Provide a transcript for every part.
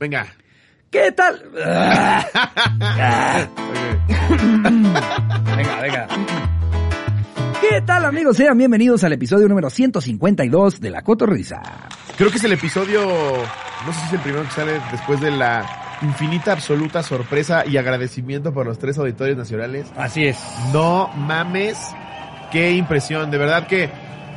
Venga. ¿Qué tal? venga, venga. ¿Qué tal amigos? Sean bienvenidos al episodio número 152 de La Cotorrisa. Creo que es el episodio, no sé si es el primero que sale después de la infinita, absoluta sorpresa y agradecimiento por los tres auditorios nacionales. Así es. No mames, qué impresión, de verdad que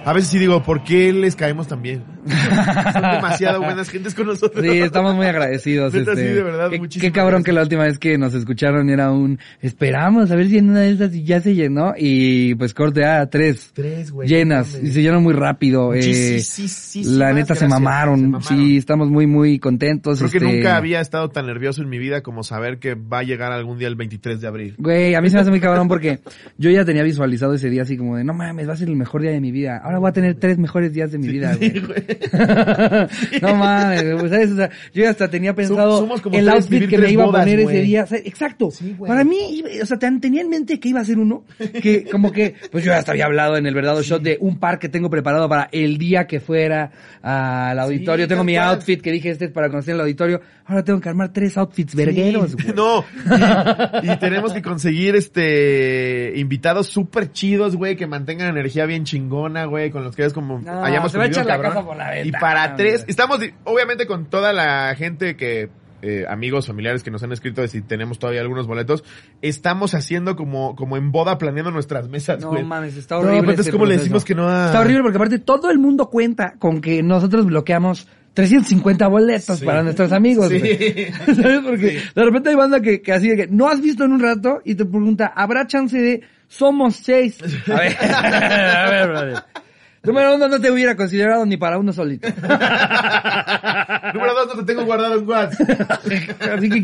a veces sí digo, ¿por qué les caemos tan bien? Son demasiado buenas gentes con nosotros. Sí, estamos muy agradecidos. Este, sí, de verdad, qué, qué cabrón gracias. que la última vez que nos escucharon era un esperamos a ver si en una de esas y ya se llenó y pues corte a tres Tres, güey. llenas y se llenó muy rápido. eh, Muchísimas la neta se mamaron. se mamaron. Sí, estamos muy muy contentos. Creo que este, nunca había estado tan nervioso en mi vida como saber que va a llegar algún día el 23 de abril. Güey, a mí se me hace muy cabrón porque yo ya tenía visualizado ese día así como de, no mames, va a ser el mejor día de mi vida. Ahora voy a tener tres mejores días de mi vida, güey. no mames, güey, ¿sabes? O sea, yo ya hasta tenía pensado somos como el outfit que me iba a poner ese día. Exacto. Sí. Para mí, o sea, ten- tenía en mente que iba a ser uno que como que, pues yo hasta había hablado en el verdadero shot de un par que tengo preparado para el día que fuera al auditorio. Sí, tengo mi cual. outfit que dije este es para conocer el auditorio. Ahora tengo que armar tres outfits vergueros, güey. No, y, y tenemos que conseguir este invitados súper chidos, güey, que mantengan energía bien chingona, güey, con los que es como No, hayamos se va a echar la cabrón. casa por la Y para tres, estamos obviamente con toda la gente que eh, amigos, familiares que nos han escrito de si tenemos todavía algunos boletos, estamos haciendo como como en boda planeando nuestras mesas, No güey. mames, está No, horrible. aparte es como le decimos que no a- Está horrible porque aparte todo el mundo cuenta con que nosotros bloqueamos 350 boletos Sí. para nuestros amigos. Sí. ¿Sabes? Porque de repente hay banda que, que así de que no has visto en un rato y te pregunta, ¿habrá chance de somos seis? A ver, a ver, brother. Número uno, no te hubiera considerado ni para uno solito. Número dos, no te tengo guardado en WhatsApp. Así que,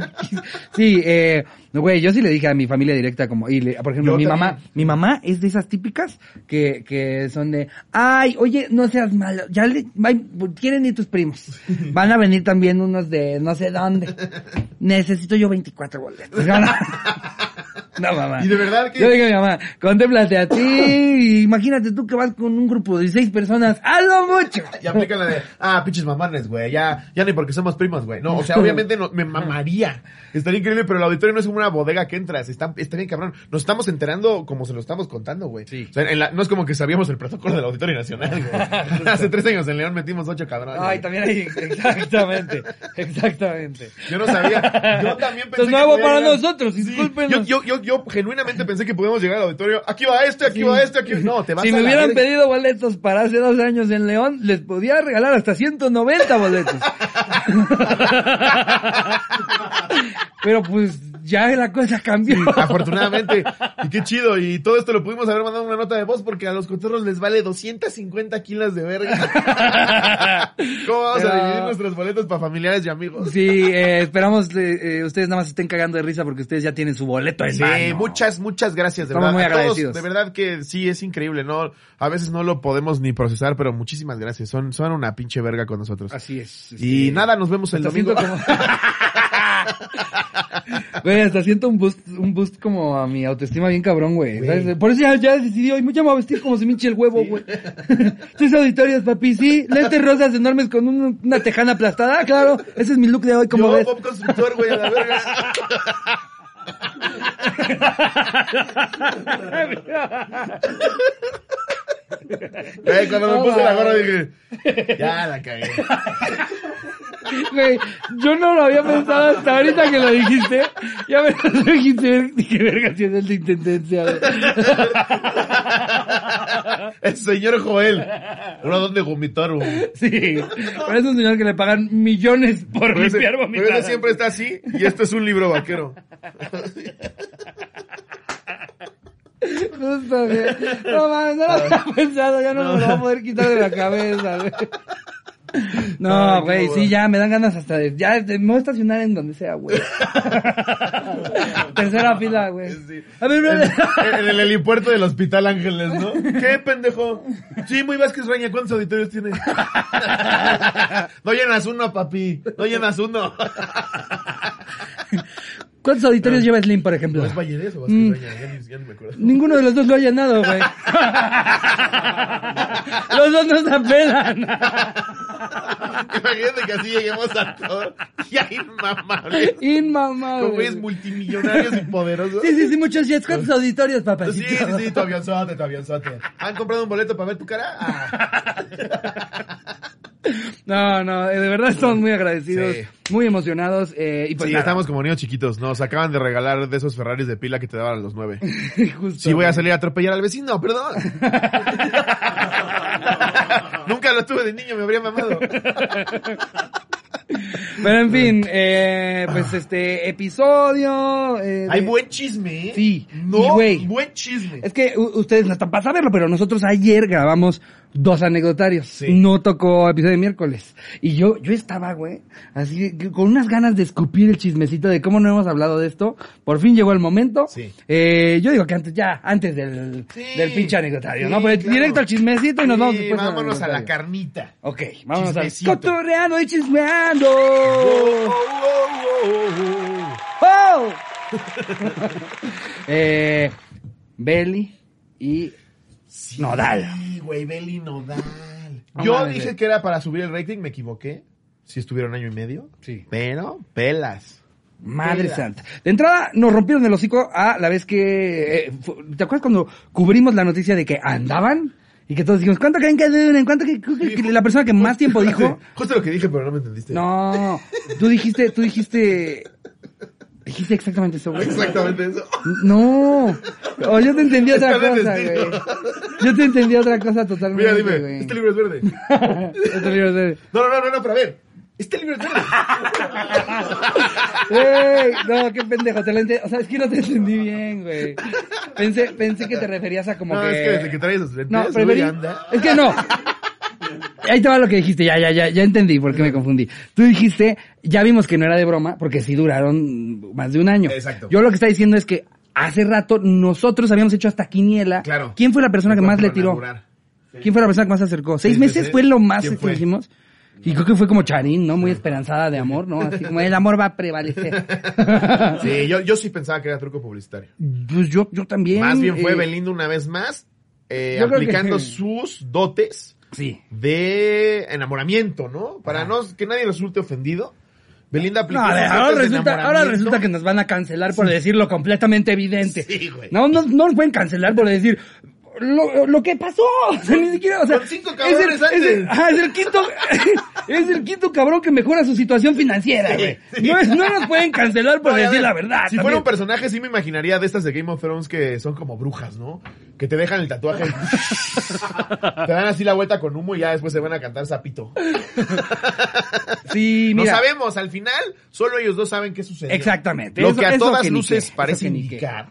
sí, eh, no, güey, yo sí le dije a mi familia directa como, y le- por ejemplo, Yo mi también. mamá, mi mamá es de esas típicas que, que son de, ay, oye, no seas malo, ya le, quieren ir tus primos. Van a venir también unos de no sé dónde. Necesito yo 24 boletos. No, mamá. Y de verdad que- Yo dije a mi mamá, contémplate a ti, imagínate tú que vas con un grupo de seis personas, hazlo mucho. Y aplican la de, ah, pinches mamanes, güey, ya, ya ni porque somos primos, güey. No, o sea, obviamente no, me mamaría. Estaría increíble, pero el auditorio no es como una bodega que entras, está, está bien cabrón. Nos estamos enterando como se lo estamos contando, güey. Sí. O sea, en la- no es como que sabíamos el protocolo del Auditorio Nacional, güey. Hace tres años en León metimos ocho cabrones. Ay, también hay, exactamente, exactamente. Yo no sabía, yo también pensé es que nuevo podía para llegar- nosotros, Sí, discúlpenos. Yo, yo, yo, yo genuinamente pensé que podíamos llegar al auditorio. Aquí va este, aquí va este, aquí. No, te vas si a me hubieran pedido boletos para hace dos años en León, les podía regalar hasta 190 boletos. Pero pues ya la cosa cambió. Afortunadamente. Y qué chido. Y todo esto lo pudimos haber mandado una nota de voz porque a los cotorros les vale 250 kilos de verga. ¿Cómo vamos a dividir nuestros boletos para familiares y amigos? Sí, eh, esperamos eh, eh, ustedes nada más estén cagando de risa porque ustedes ya tienen su boleto en Sí, mano. muchas, muchas gracias, de Estamos verdad. muy todos, agradecidos. de verdad que sí, es increíble, ¿no? A veces no lo podemos ni procesar, pero muchísimas gracias. Son, son una pinche verga con nosotros. Así es. Y nada, nos vemos el domingo. como- Güey, hasta siento un boost, un boost como a mi autoestima bien cabrón, güey. Por eso ya, ya decidí hoy, ya me voy a vestir como se me hinche el huevo, güey. Tres auditorios, papi, sí. Lentes rosas enormes con un- una tejana aplastada, claro. Ese es mi look de hoy, como Yo, ves. Bob Constructor, güey, a la verga. Güey, cuando me puse la gorra dije, ya la cagué. Güey, yo no lo había pensado hasta ahorita que lo dijiste. Ya me lo dijiste, dije, verga, si es el de intendencia. El señor Joel. Uno donde vomitar, güey. Sí, pero es un señor que le pagan millones por Pero ese, limpiar pero ese siempre está así y esto es un libro vaquero. Justo, güey. No mames, no lo había pensado, ya no, me lo voy a poder quitar de la cabeza, güey. No, güey, sí, ya, me dan ganas hasta de, ya, de- me voy a estacionar en donde sea, güey. Tercera fila, güey. Sí. A ver, En, el helipuerto del Hospital Ángeles, ¿no? ¿Qué, pendejo? Sí, muy Vázquez Reña, ¿cuántos auditorios tiene? No llenas uno, papi. No llenas uno. ¿Cuántos auditorios lleva Slim, por ejemplo? ¿No es Valleres o Vázquez Mm. Ya ya ni me acuerdo. Ninguno de los dos lo ha llenado, güey. los dos nos apelan. Imagínate que así lleguemos a todo. Ya inmamable. Inmamable. Con güeyes multimillonarios y poderosos. Sí, sí, sí, muchos jets. ¿Cuántos auditorios, papá? Sí, sí, sí, tu avionzote, tu avionzote. ¿Han comprado un boleto para ver tu cara? Ah. No, no, eh, de verdad estamos muy agradecidos, Sí. muy emocionados. Eh, y pues Sí, estamos como niños chiquitos. Nos acaban de regalar de esos Ferraris de pila que te daban a los nueve. justo. Sí, voy a salir a atropellar al vecino, perdón. Nunca lo tuve de niño, me habría mamado. Pero en fin, eh, pues este episodio. eh, Hay de- buen chisme, ¿eh? Sí, No, güey. buen chisme. Es que ustedes no están para saberlo, pero nosotros ayer grabamos dos anecdotarios. Sí. No tocó episodio de miércoles. Y yo, yo estaba, güey, así que con unas ganas de escupir el chismecito de cómo no hemos hablado de esto. Por fin llegó el momento. Sí. Eh, yo digo que antes, ya, antes del, Sí. del pinche anecdotario, ¿no? Pero claro. directo al chismecito y nos vamos después vámonos a la carnita. Ok, vamos Chismecito. al cotorreando y chismeando. Oh, oh, ¡Oh! eh, Belly y Sí, Nodal. güey, Beli Nodal. No Yo mames, dije güey. que era para subir el rating, me equivoqué. Si estuvieron año y medio. Sí. Pero, pelas. Madre santa. De entrada, nos rompieron el hocico a la vez que... eh, ¿Te acuerdas cuando cubrimos la noticia de que andaban? Y que todos dijimos, ¿cuánto creen que duren? ¿Cuánto que, que- que la persona que más tiempo dijo? Justo lo que dije, pero no me entendiste. No, tú dijiste, tú dijiste... Dijiste exactamente eso, güey. Exactamente eso. No. O yo te entendí otra Está cosa, güey. Yo te entendí otra cosa totalmente, Mira, dime, güey. este libro es verde. Este libro es de- No, no, no, no, no, pero a ver. Este libro es verde. No, qué pendejo, te lo ente- O sea, es que no te entendí bien, güey. Pensé, pensé que te referías a como no, que... es que desde que traes esos lentes, No, preferí... Es que no. Ahí te va lo que dijiste, ya, ya, ya, ya entendí por qué me confundí. Tú dijiste, ya vimos que no era de broma, porque sí duraron más de un año. Exacto. Yo lo que está diciendo es que hace rato nosotros habíamos hecho hasta quiniela. Claro. ¿Quién fue la persona que más le tiró? ¿Quién fue la persona que más se acercó? ¿Seis meses fue lo más ¿Quién que hicimos? Y creo que fue como Charín, ¿no? Muy esperanzada de amor, ¿no? Así como el amor va a prevalecer. Sí, yo, yo sí pensaba que era truco publicitario. Pues yo, yo también. Más bien fue eh, Belinda una vez más, eh, que- aplicando sus dotes Sí. de enamoramiento, ¿no? Para no que nadie resulte ofendido. Belinda aplicó No, a ver, sus ahora resulta, ahora resulta que nos van a cancelar por decirlo completamente evidente. Sí, güey. No, no, no nos pueden cancelar por decir lo, lo que pasó. O sea, ni siquiera, o sea, Con cinco es el, cabrones es, el, ajá, es el quinto, es el quinto cabrón que mejora su situación financiera, güey. sí. No, es- no nos pueden cancelar por No, decir ver, la verdad. Si también. fuera un personaje, sí me imaginaría de estas de Game of Thrones que son como brujas, ¿no? Que te dejan el tatuaje. te dan así la vuelta con humo y ya después se van a cantar sapito. Sí, No mira. sabemos, al final, solo ellos dos saben qué sucedió. Exactamente. Lo Eso- que a todas que luces parece que qué. indicar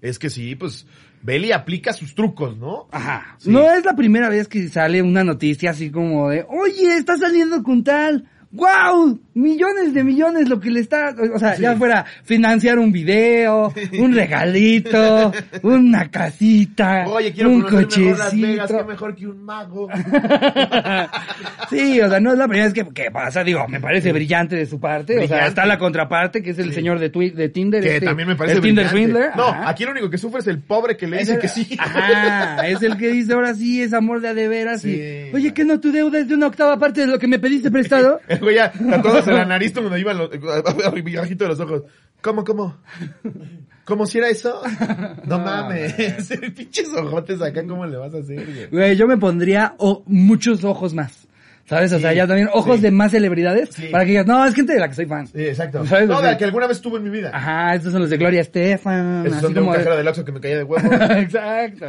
es que sí, pues, Belly aplica sus trucos, ¿no? Ajá. Sí. No es la primera vez que sale una noticia así como de, oye, está saliendo con tal. ¡Wow! Millones de millones lo que le está, o sea, ya fuera financiar un video, un regalito, una casita, Oye, quiero un conocer mejor Las Vegas, cochecito. qué mejor que un mago. sí, o sea, no es la primera vez que, que pasa, digo, me parece brillante de su parte, o sea, está la contraparte que es el Sí. señor de, Twi- de Tinder. que este, también me parece El Tinder. Swindler. No, ajá. aquí lo único que sufre es el pobre que le Es dice el- que sí. Ajá, es el que dice ahora sí es amor de a de veras y, oye, ¿qué no tu deuda es de una octava parte de lo que me pediste prestado? tatuándose la nariz los, bajito de los ojos. ¿Cómo, cómo? ¿Cómo si era eso? No mames. Pinches ojotes acá, ¿cómo le vas a hacer, güey? Yo me pondría o- muchos ojos más. ¿Sabes? O sea, ya también ojos de más celebridades para que digas, no, es gente de la que soy fan. Sí, exacto. ¿Sabes? No, de sea- la que alguna vez tuve en mi vida. Ajá, estos son los de Gloria Estefan. Esos son de un cajero del Oxxo que me caía de huevo. Exacto.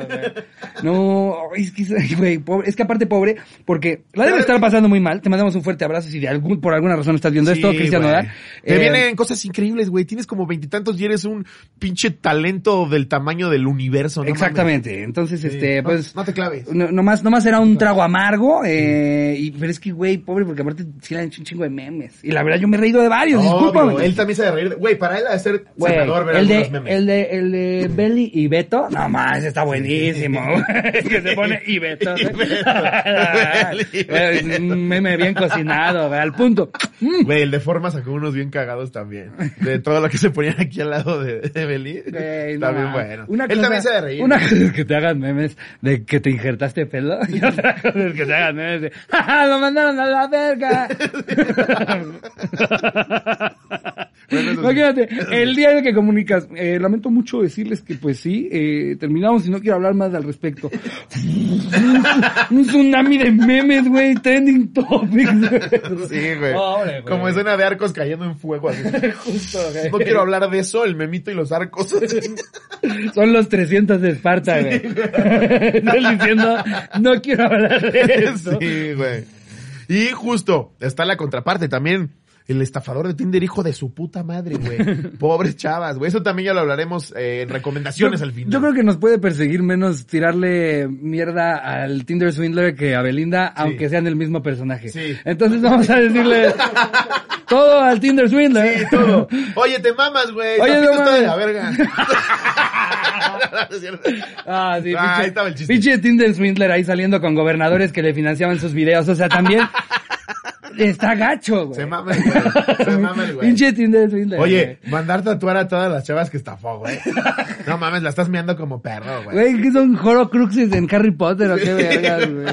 No, es que, güey, pobre, es que aparte pobre, porque la debe estar pasando muy mal. Te mandamos un fuerte abrazo si de algún, por alguna razón estás viendo esto, Sí, Cristian güey. Nodal. Te Eh, vienen cosas increíbles, güey. Tienes como veintitantos y eres un pinche talento del tamaño del universo, ¿no? Exactamente. Entonces, mames? Sí. este, No- pues. No, te claves. No, nomás, nomás era un trago amargo, eh, y, pero es que, güey, pobre, porque aparte sí le han hecho un chingo de memes. Y la verdad, yo me he reído de varios, Obvio, discúlpame. él también se ha de reír. Güey, para él ha de ser Güey, senador ver el de, memes. el de, el de Belly y Beto, no más, está buenísimo. que se pone y Beto. Y Beto. Belly y Beto. un meme bien cocinado, güey, al punto. Mm. Güey, el de forma sacó unos bien cagados también. De todo lo que se ponían aquí al lado de, de Beli. Güey, Está no bien mames. bueno. Una Él cosa- también se ha de reír. Una cosa es que te hagan memes de que te injertaste pelo y otra cosa es que te hagan memes de, ¡Ja, ja, no lo mandaron a la verga. Bueno. Imagínate, el día en el que comunicas, eh, lamento mucho decirles que pues sí, eh, terminamos y no quiero hablar más al respecto. Un tsunami de memes, güey, trending topics. Sí, güey. Como escena de arcos cayendo en fuego así. Justo, güey. No quiero hablar de eso, el memito y los arcos. Son los 300 de Esparta, güey. Él diciendo, no quiero hablar de eso. Sí, güey. Y justo, está la contraparte también. El estafador de Tinder, hijo de su puta madre, güey. Pobres chavas, güey. Eso también ya lo hablaremos eh, en recomendaciones Yo- al final. Yo creo que nos puede perseguir menos tirarle mierda al Tinder Swindler que a Belinda, aunque sean el mismo personaje. Sí. Entonces vamos a decirle todo al Tinder Swindler. Sí, todo. Oye, te mamas, güey. Oye, no está de mames. la verga. Ah, sí, Ah, pinche, ahí estaba el chiste. pinche Tinder Swindler ahí saliendo con gobernadores que le financiaban sus videos. O sea, también está gacho, güey. Se mama el güey. Se mama el güey. Pinche Tinder Swindler. Oye, mandar tatuar a todas las chavas que estafó, güey. No mames, la estás meando como perro, güey. Güey, ¿qué son Horocruxes en Harry Potter o qué vergas, güey?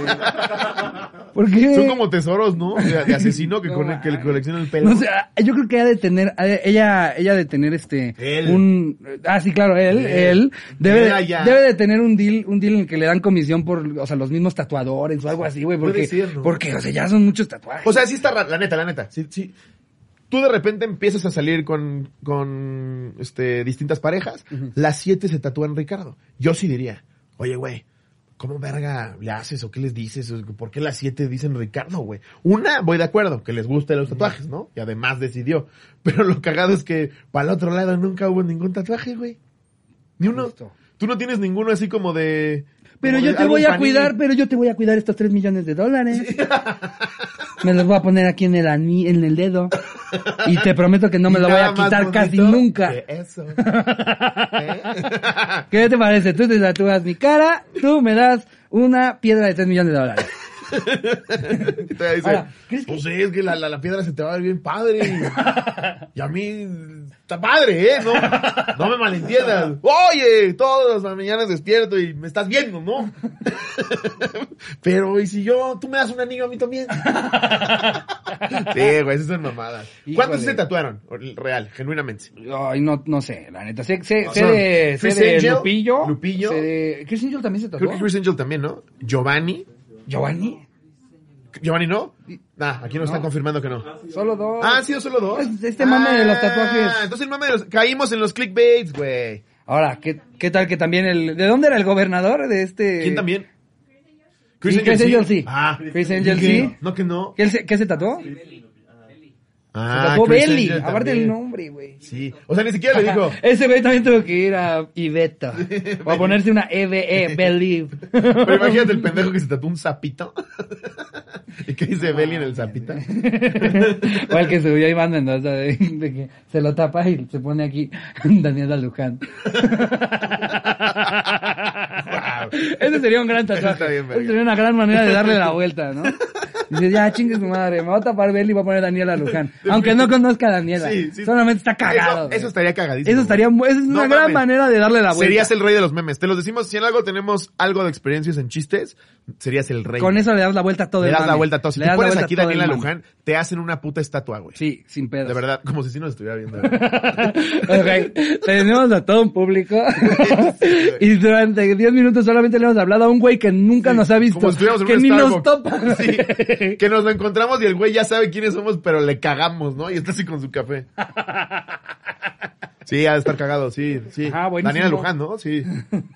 ¿Por qué? Son como tesoros, ¿no? De, de asesino que, No con- que le colecciona el pelo. No sé, ah, yo creo que ha de tener, ella, ella de tener este, Él. un, ah, sí, claro, él, Él. él, debe, ya. debe de tener un deal, un deal en el que le dan comisión por, o sea, los mismos tatuadores o algo así, güey, porque, ser, ¿no? porque, o sea, ya son muchos tatuajes. O sea, sí está la neta, la neta. Sí, sí. Tú de repente empiezas a salir con, con, este, distintas parejas. Las siete se tatúan Ricardo. Yo sí diría, oye, güey, ¿cómo verga le haces o qué les dices? ¿Por qué las siete dicen Ricardo, güey? Una, voy de acuerdo, que les gusten los tatuajes, ¿no? Y además decidió. Pero lo cagado es que para el otro lado nunca hubo ningún tatuaje, güey. Ni uno. Justo. Tú no tienes ninguno así como de... pero como yo de te voy a panini. cuidar, pero yo te voy a cuidar estos tres millones de dólares. Me los voy a poner aquí en el ani- en el dedo. Y te prometo que no me lo voy a quitar casi nunca. que eso. ¿Eh? ¿Qué te parece? Tú te tatúas mi cara, tú me das una piedra de 3 millones de dólares. Y todavía dice, Ahora, ¿crees que- pues es que la, la, la piedra se te va a ver bien padre. Y a mí, está padre, ¿eh? No, no me malentiendas. Oye, todas las mañanas despierto y me estás viendo, ¿no? Pero, ¿y si yo, tú me das un anillo a mí también? Sí, güey, esas son mamadas. ¿Cuántos se tatuaron? Real, genuinamente. Ay, no, no sé, la neta. Sé, sé, sé de, sé de Angel, Lupillo. Lupillo. sé de- Chris Angel también se tatuó. Creo que Chris Angel también, ¿no? Giovanni. Giovanni. ¿Giovanni no? Nah, aquí nos No. están confirmando que no. Solo dos. Ah, han sido solo dos. Este mame de los tatuajes. Ah, entonces el mame de los... Caímos en los clickbaits, güey. Ahora, ¿qué, ¿qué tal que también el... ¿De dónde era el gobernador de este...? ¿Quién también? Sí, Chris Angel sí. Ah, Chris Angel sí. No que no. ¿Qué, se, qué se tatuó? Ah, Belly. Angel Aparte del nombre, güey. Sí. O sea, ni siquiera le dijo. Ese güey también tuvo que ir a Ibeto. O a ponerse una EBE, Believe. Pero imagínate el pendejo que se tatuó un sapito. ¿Y qué dice Belly en el sapito? o el que subió Iván Mendoza de, de que se lo tapa y se pone aquí Daniela Luján. Ese sería un gran tatuaje. Ese sería una gran manera de darle la vuelta, ¿no? Dice, ya, chingue su madre, me voy a tapar Belly y voy a poner Daniela Luján. Aunque no conozca a Daniela. Sí, sí. Solamente está cagado. Eso, estaría cagadísimo. Eso estaría, esa es No una gran mames. manera de darle la vuelta. Serías el rey de los memes. Te los decimos, si en algo tenemos algo de experiencias en chistes, serías el rey. Con eso le das la vuelta a todo Le el das la vuelta a todo. Si Le la pones aquí Daniela. Luján, te hacen una puta estatua, güey. Sí, sin pedo. De verdad, como si sí nos estuviera viendo. ok, tenemos a todo un público y durante 10 minutos solamente le hemos hablado a un güey que nunca nos ha visto, Como si que ni nos topa. Sí, que nos lo encontramos y el güey ya sabe quiénes somos, pero le cagamos, ¿no? Y está así con su café. Sí, ha de estar cagado, sí, sí. Buenísimo. Daniela Luján, ¿no? Sí.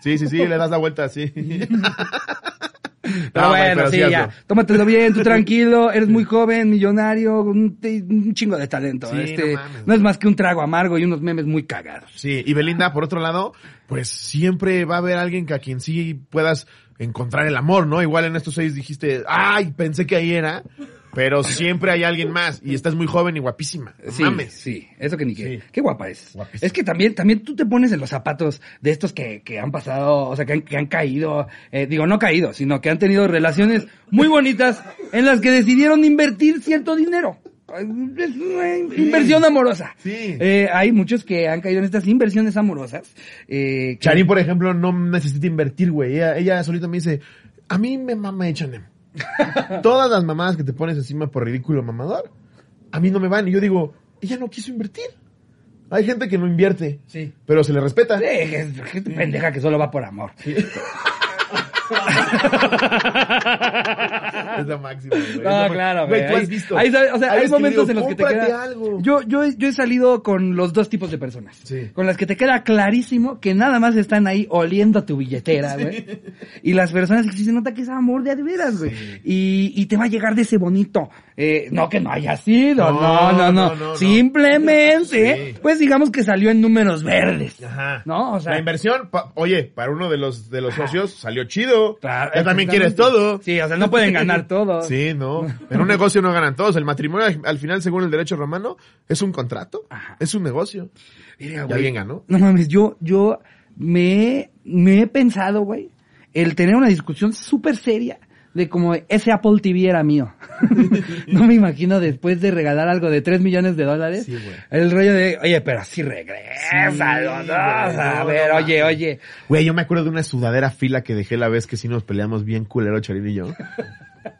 Sí, sí, sí, le das la vuelta, sí. Pero No, güey, bueno, pero sí, ya. Tómatelo bien, tú tranquilo, eres muy joven, millonario, un, chingo de talento. Sí, este, no mames, no es más que un trago amargo y unos memes muy cagados. Sí, y Belinda, por otro lado, pues siempre va a haber alguien que a quien sí puedas encontrar el amor, ¿no? Igual en estos seis dijiste, ay, pensé que ahí era, pero siempre hay alguien más y estás muy joven y guapísima. No Sí, mames. sí, eso que ni qué. Sí. Qué guapa es. Guapísima. Es que también, también tú te pones en los zapatos de estos que, que han pasado, o sea, que han, que han caído, eh, digo, no caído, sino que han tenido relaciones muy bonitas en las que decidieron invertir cierto dinero. Es una inversión amorosa. Sí. Eh, hay muchos que han caído en estas inversiones amorosas. Eh, que- Charín, por ejemplo, no necesita invertir, güey. Ella, ella solita me dice, a mí me mama H&M. Todas las mamadas que te pones encima por ridículo mamador, a mí no me van. Y yo digo, ella no quiso invertir. Hay gente que no invierte, Sí. pero se le respeta. Sí, es gente pendeja que solo va por amor. Es máxima, güey. No, claro, güey. tú has visto. hay- o sea, hay momentos digo, en los que te "Cómprate queda... algo. Yo, yo, yo he salido con los dos tipos de personas. Sí. Con las que te queda clarísimo que nada más están ahí oliendo tu billetera, güey. Y las personas que se nota que es amor de a veras, güey. Y, y te va a llegar de ese bonito. Eh, no que no haya sido, no, No, no. Simplemente, pues digamos que salió en números verdes. Ajá. ¿No? O sea- la inversión, pa- oye, para uno de los de los socios salió chido. Claro, Ya también quieres todo. Sí, o sea, no pueden ganar todo. Sí, no. En un negocio no ganan todos. El matrimonio, al- al final, según el derecho romano, es un contrato. Ajá. Es un negocio. Mira, Y alguien ganó. No mames, yo, yo me, me he pensado, güey, el tener una discusión súper seria de como ese Apple TV era mío. no me imagino después de regalar algo de 3 millones de dólares. Sí, el rollo de, oye, pero sí regresa, Sí, ¿no? güey, O sea, a no, ver, no oye, oye. Güey, yo me acuerdo de una sudadera fila que dejé la vez que sí nos peleamos bien culero, Charín y yo.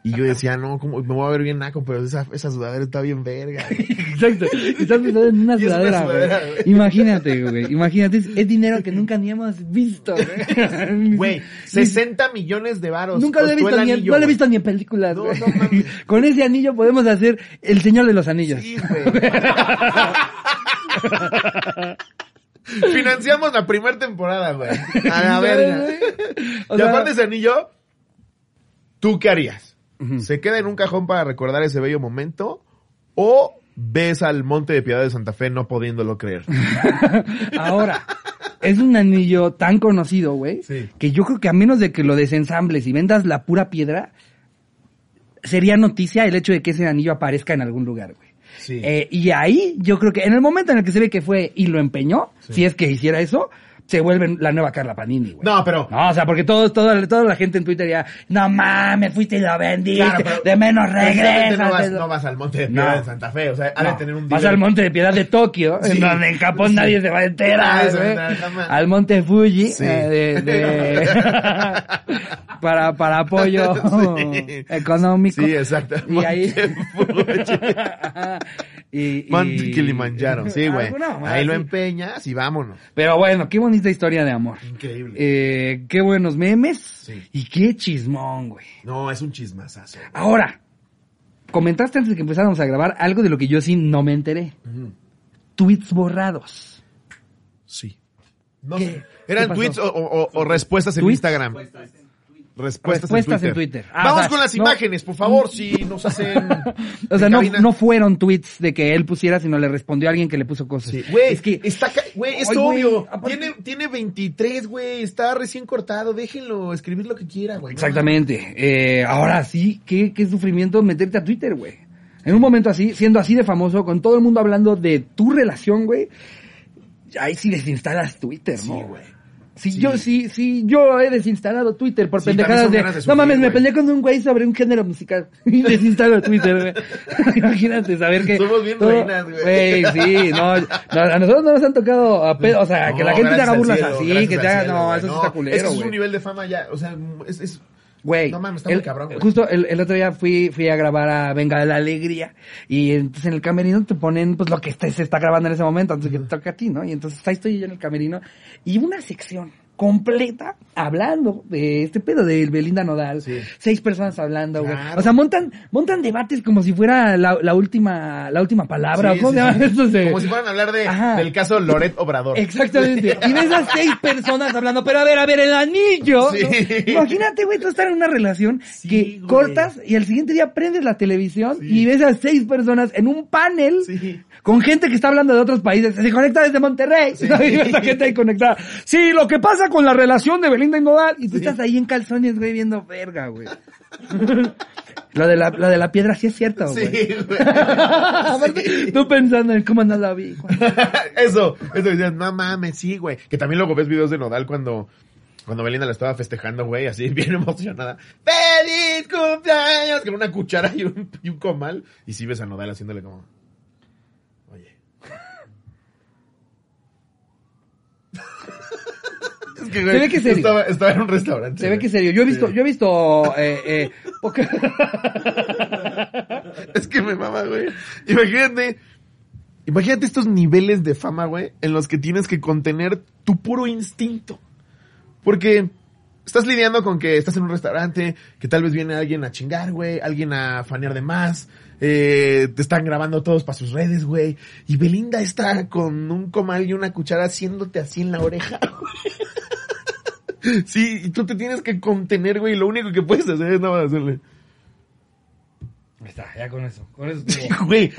Y yo decía, no, como me voy a ver bien naco, pero esa, esa sudadera está bien verga. Exacto. Estás pensando en una sudadera, güey. güey. Imagínate, güey. Imagínate, es, dinero que nunca ni hemos visto, güey. Güey, 60 millones de varos. Nunca lo he visto ni, anillo, no lo he visto ni en películas, No, güey. no mames. Con ese anillo podemos hacer El Señor de los Anillos. Sí, güey. Financiamos la primera temporada, güey. A la verga. O y aparte ese anillo, ¿tú qué harías? ¿Se queda en un cajón para recordar ese bello momento? ¿O ves al Monte de Piedad de Santa Fe no pudiéndolo creer? Ahora, es un anillo tan conocido, güey, Sí. que yo creo que a menos de que lo desensambles y vendas la pura piedra, sería noticia el hecho de que ese anillo aparezca en algún lugar, güey. Sí. Eh, y ahí yo creo que en el momento en el que se ve que fue y lo empeñó, Sí. si es que hiciera eso, se vuelve la nueva Carla Panini, güey. No, pero... No, o sea, porque todo, todo, toda la gente en Twitter ya, no mames, fuiste y lo vendiste, Claro, pero- de menos Precisamente regresa. No vas, no vas al Monte de Piedad No. de Santa Fe, o sea, ha de No, tener un Vas al monte de piedad de Tokio, Sí. en donde en Japón Sí. nadie se va a enterar. Al monte Fuji, Sí. eh, de, de- para, para apoyo económico. Sí, exacto. Y ahí... Monte y, y- Monte Kilimanjaro, sí, güey. Ahí lo empeñas y vámonos. Pero bueno, qué bonita historia de amor. Increíble. Eh, qué buenos memes. Sí. Y qué chismón, güey. No, es un chismazazo. güey. Ahora, comentaste antes de que empezáramos a grabar algo de lo que yo sí no me enteré. Tweets borrados. Sí. No ¿Qué? ¿Eran ¿Qué tweets o, o- o respuestas en ¿Tweets? Instagram? Respuestas, Respuestas en en Twitter. Twitter. Ah, Vamos o sea, con las no- imágenes, por favor, si nos hacen... O sea, no, no fueron tweets de que él pusiera, sino le respondió a alguien que le puso cosas. Sí. Güey, es que está güey, es obvio. Tiene, tiene 23, güey, está recién cortado, déjenlo escribir lo que quiera, güey. Exactamente. Eh, ahora sí, qué, qué sufrimiento meterte a Twitter, güey. En un momento así, siendo así de famoso, con todo el mundo hablando de tu relación, güey, ahí sí desinstalas Twitter, Sí, ¿no? güey. Si Sí. yo, sí, sí, yo he desinstalado Twitter por Sí, pendejadas de, no mames, me peleé con un güey sobre un género musical y desinstalo Twitter, güey. Imagínate saber que. Somos bien reinas, güey. Sí, no, no, a nosotros no nos han tocado a pedo, o sea, que la gente te haga burlas cielo, así, que te haga, no, eso No, está Es culero, que es güey. un nivel de fama ya, o sea, es... es Güey, No mames, está el- muy cabrón, güey. Justo el, el otro día fui, fui a grabar a Venga la Alegría y entonces en el camerino te ponen pues lo que se está grabando en ese momento de que te toque a ti, ¿no? Y entonces ahí estoy yo en el camerino y una sección completa hablando de este pedo de Belinda Nodal. Sí. Seis personas hablando, güey. Claro. O sea, montan, montan debates como si fuera la, la última, la última palabra. Sí, ¿o ¿Cómo sí, se llama sí. esto? De- Como si fueran a hablar de, Ajá. del caso Loret Obrador. Exactamente. Y de esas seis personas hablando, pero a ver, a ver, el anillo. Imagínate, güey, tú estar en una relación que güey. cortas y al siguiente día prendes la televisión y ves a seis personas en un panel con gente que está hablando de otros países. Se conecta desde Monterrey. ¿no? Y ves a gente ahí conectada. Sí, lo que pasa con la relación de Belinda y Nodal. Y tú estás ahí en calzones, güey, viendo verga, güey. Lo de la, lo de la piedra sí es cierto, güey. Sí, güey. Aparte, tú pensando en cómo no la vi. güey. eso, eso decías, no mames, sí, güey. Que también luego ves videos de Nodal cuando, cuando Belinda la estaba festejando, güey, así bien emocionada. ¡Feliz cumpleaños! Con una cuchara y un, y un comal. Y sí ves a Nodal haciéndole como, oye. Es que, güey, Se ve que serio. Estaba, estaba en un restaurante. Se ve que serio. Yo he visto, Sí. yo he visto, eh, eh, Es que me mama, güey. Imagínate. Imagínate estos niveles de fama, güey, en los que tienes que contener tu puro instinto. Porque estás lidiando con que estás en un restaurante, que tal vez viene alguien a chingar, güey, alguien a fanear de más, eh, te están grabando todos para sus redes, güey, y Belinda está con un comal y una cuchara haciéndote así en la oreja, güey. Sí, y tú te tienes que contener, güey, lo único que puedes hacer es nada más hacerle. Ahí está, ya con eso. Con eso estuvo. Güey,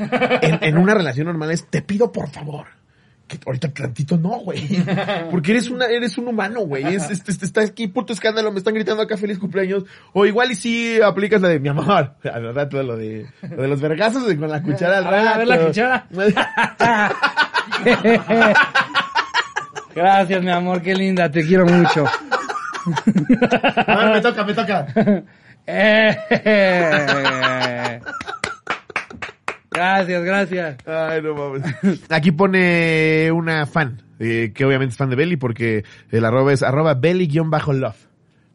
en, en una relación normal es, te pido por favor. Que ahorita tantito no, güey. Porque eres una, eres un humano, güey. Es, es- es- está aquí puto escándalo, me están gritando acá feliz cumpleaños. O igual y si aplicas la de mi amor. Al rato lo de, lo de los vergazos con la cuchara al A ver, a ver la rato. cuchara. Gracias, mi amor, qué linda, te quiero mucho. A ver, me toca, me toca. Eh. Gracias, gracias. Ay, no mames. Aquí pone una fan, eh, que obviamente es fan de Belly porque el arroba es arroba belly-love.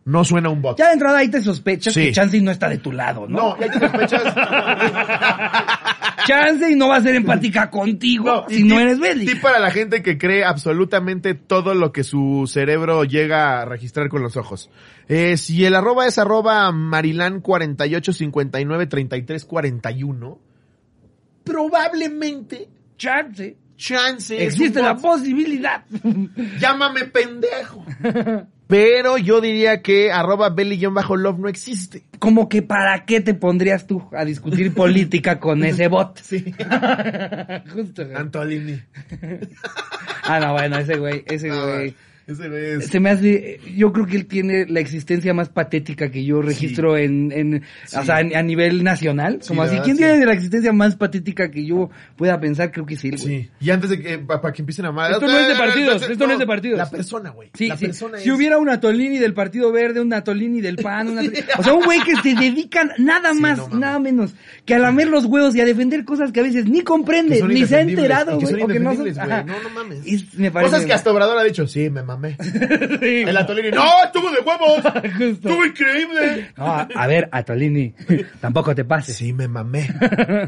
No suena un bot. Ya de entrada ahí te sospechas Sí. que Chansey no está de tu lado, ¿no? No, ya te sospechas. Chansey no va a ser empática contigo si y no eres Belly. tip para la gente que cree absolutamente todo lo que su cerebro llega a registrar con los ojos. Eh, si el arroba es arroba marilan 48593341, probablemente, chance, es Existe la posibilidad. llámame pendejo. Pero yo diría que arroba belly-love no existe. Como que para qué te pondrías tú a discutir política con ese bot. Sí. Justo. Antolini. Ah, no, bueno, ese güey, ese güey. Ese es... Se me hace, yo creo que él tiene la existencia más patética que yo registro en, en, o sea, a nivel nacional. Como así, ¿quién tiene la existencia más patética que yo pueda pensar? Creo que es él, güey. Sí. Y antes de que, para que empiecen a amar. Esto no es de partidos, esto no es de partidos. La persona, güey. Sí, la sí. persona Si hubiera una Tolini del Partido Verde, una Tolini del PAN, una... o sea, un güey que se dedican nada más, no mames. nada menos que a lamer los huevos y a defender cosas que a veces ni comprende, ni se ha enterado, güey. no. No, no mames. Me parece... Cosas que hasta Obrador ha dicho, sí, me Sí. El Atolini, no, estuvo de huevos. Estuvo increíble. No, a, a ver, Atolini, tampoco te pases. Sí, me mamé.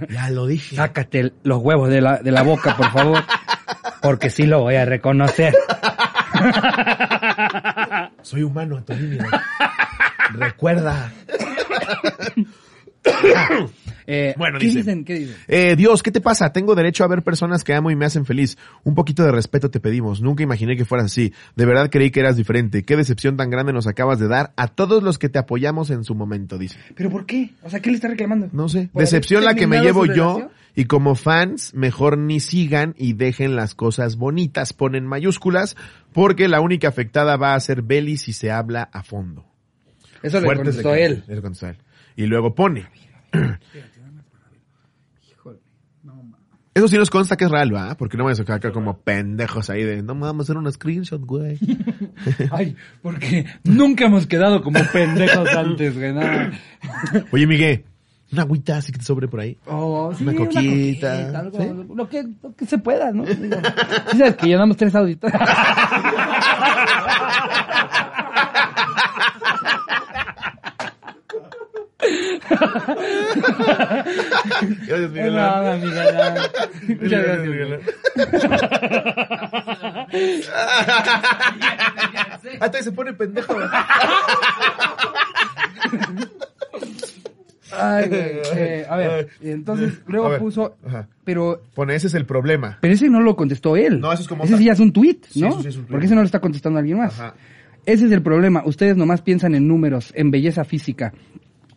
Ya lo dije. Sácate los huevos de la, de la boca, por favor. Porque sí lo voy a reconocer. Soy humano, Atolini. Recuerda. Eh, Bueno, ¿qué dice. dicen? ¿Qué dicen? Eh, Dios, ¿qué te pasa? Tengo derecho a ver personas que amo y me hacen feliz. Un poquito de respeto te pedimos. Nunca imaginé que fueras así. De verdad creí que eras diferente. Qué decepción tan grande nos acabas de dar a todos los que te apoyamos en su momento, dice. ¿Pero por qué? O sea, ¿qué le está reclamando? No sé. ¿Por haber Decepción la que me llevo yo. Y como fans, mejor ni sigan y dejen las cosas bonitas. Ponen mayúsculas porque la única afectada va a ser Belly si se habla a fondo. Eso le contestó él. Eso contestó él. Y luego pone. Eso sí nos consta que es real, ¿va? Porque no a sacar acá como pendejos ahí de, no vamos a hacer una screenshot, güey. Ay, porque nunca hemos quedado como pendejos antes, güey. Oye, Miguel, una agüita así que te sobre por ahí. Oh, sí, Una coquita, algo, ¿sí? lo, que, lo que se pueda, ¿no? Digo, sabes que llenamos tres auditores. Gracias, Miguel. No, amiga, no. Muchas gracias. Miguel. Hasta ahí se pone pendejo. Ay. Eh, a ver, entonces luego ver, puso, ajá. pero, Pone, ese es el problema. pero ese no lo contestó él. No, eso es como Ese sí ya es un tweet, Sí, ¿no? eso sí es un tweet. Porque ese no lo está contestando alguien más. Ajá. Ese es el problema. Ustedes nomás piensan en números, en belleza física.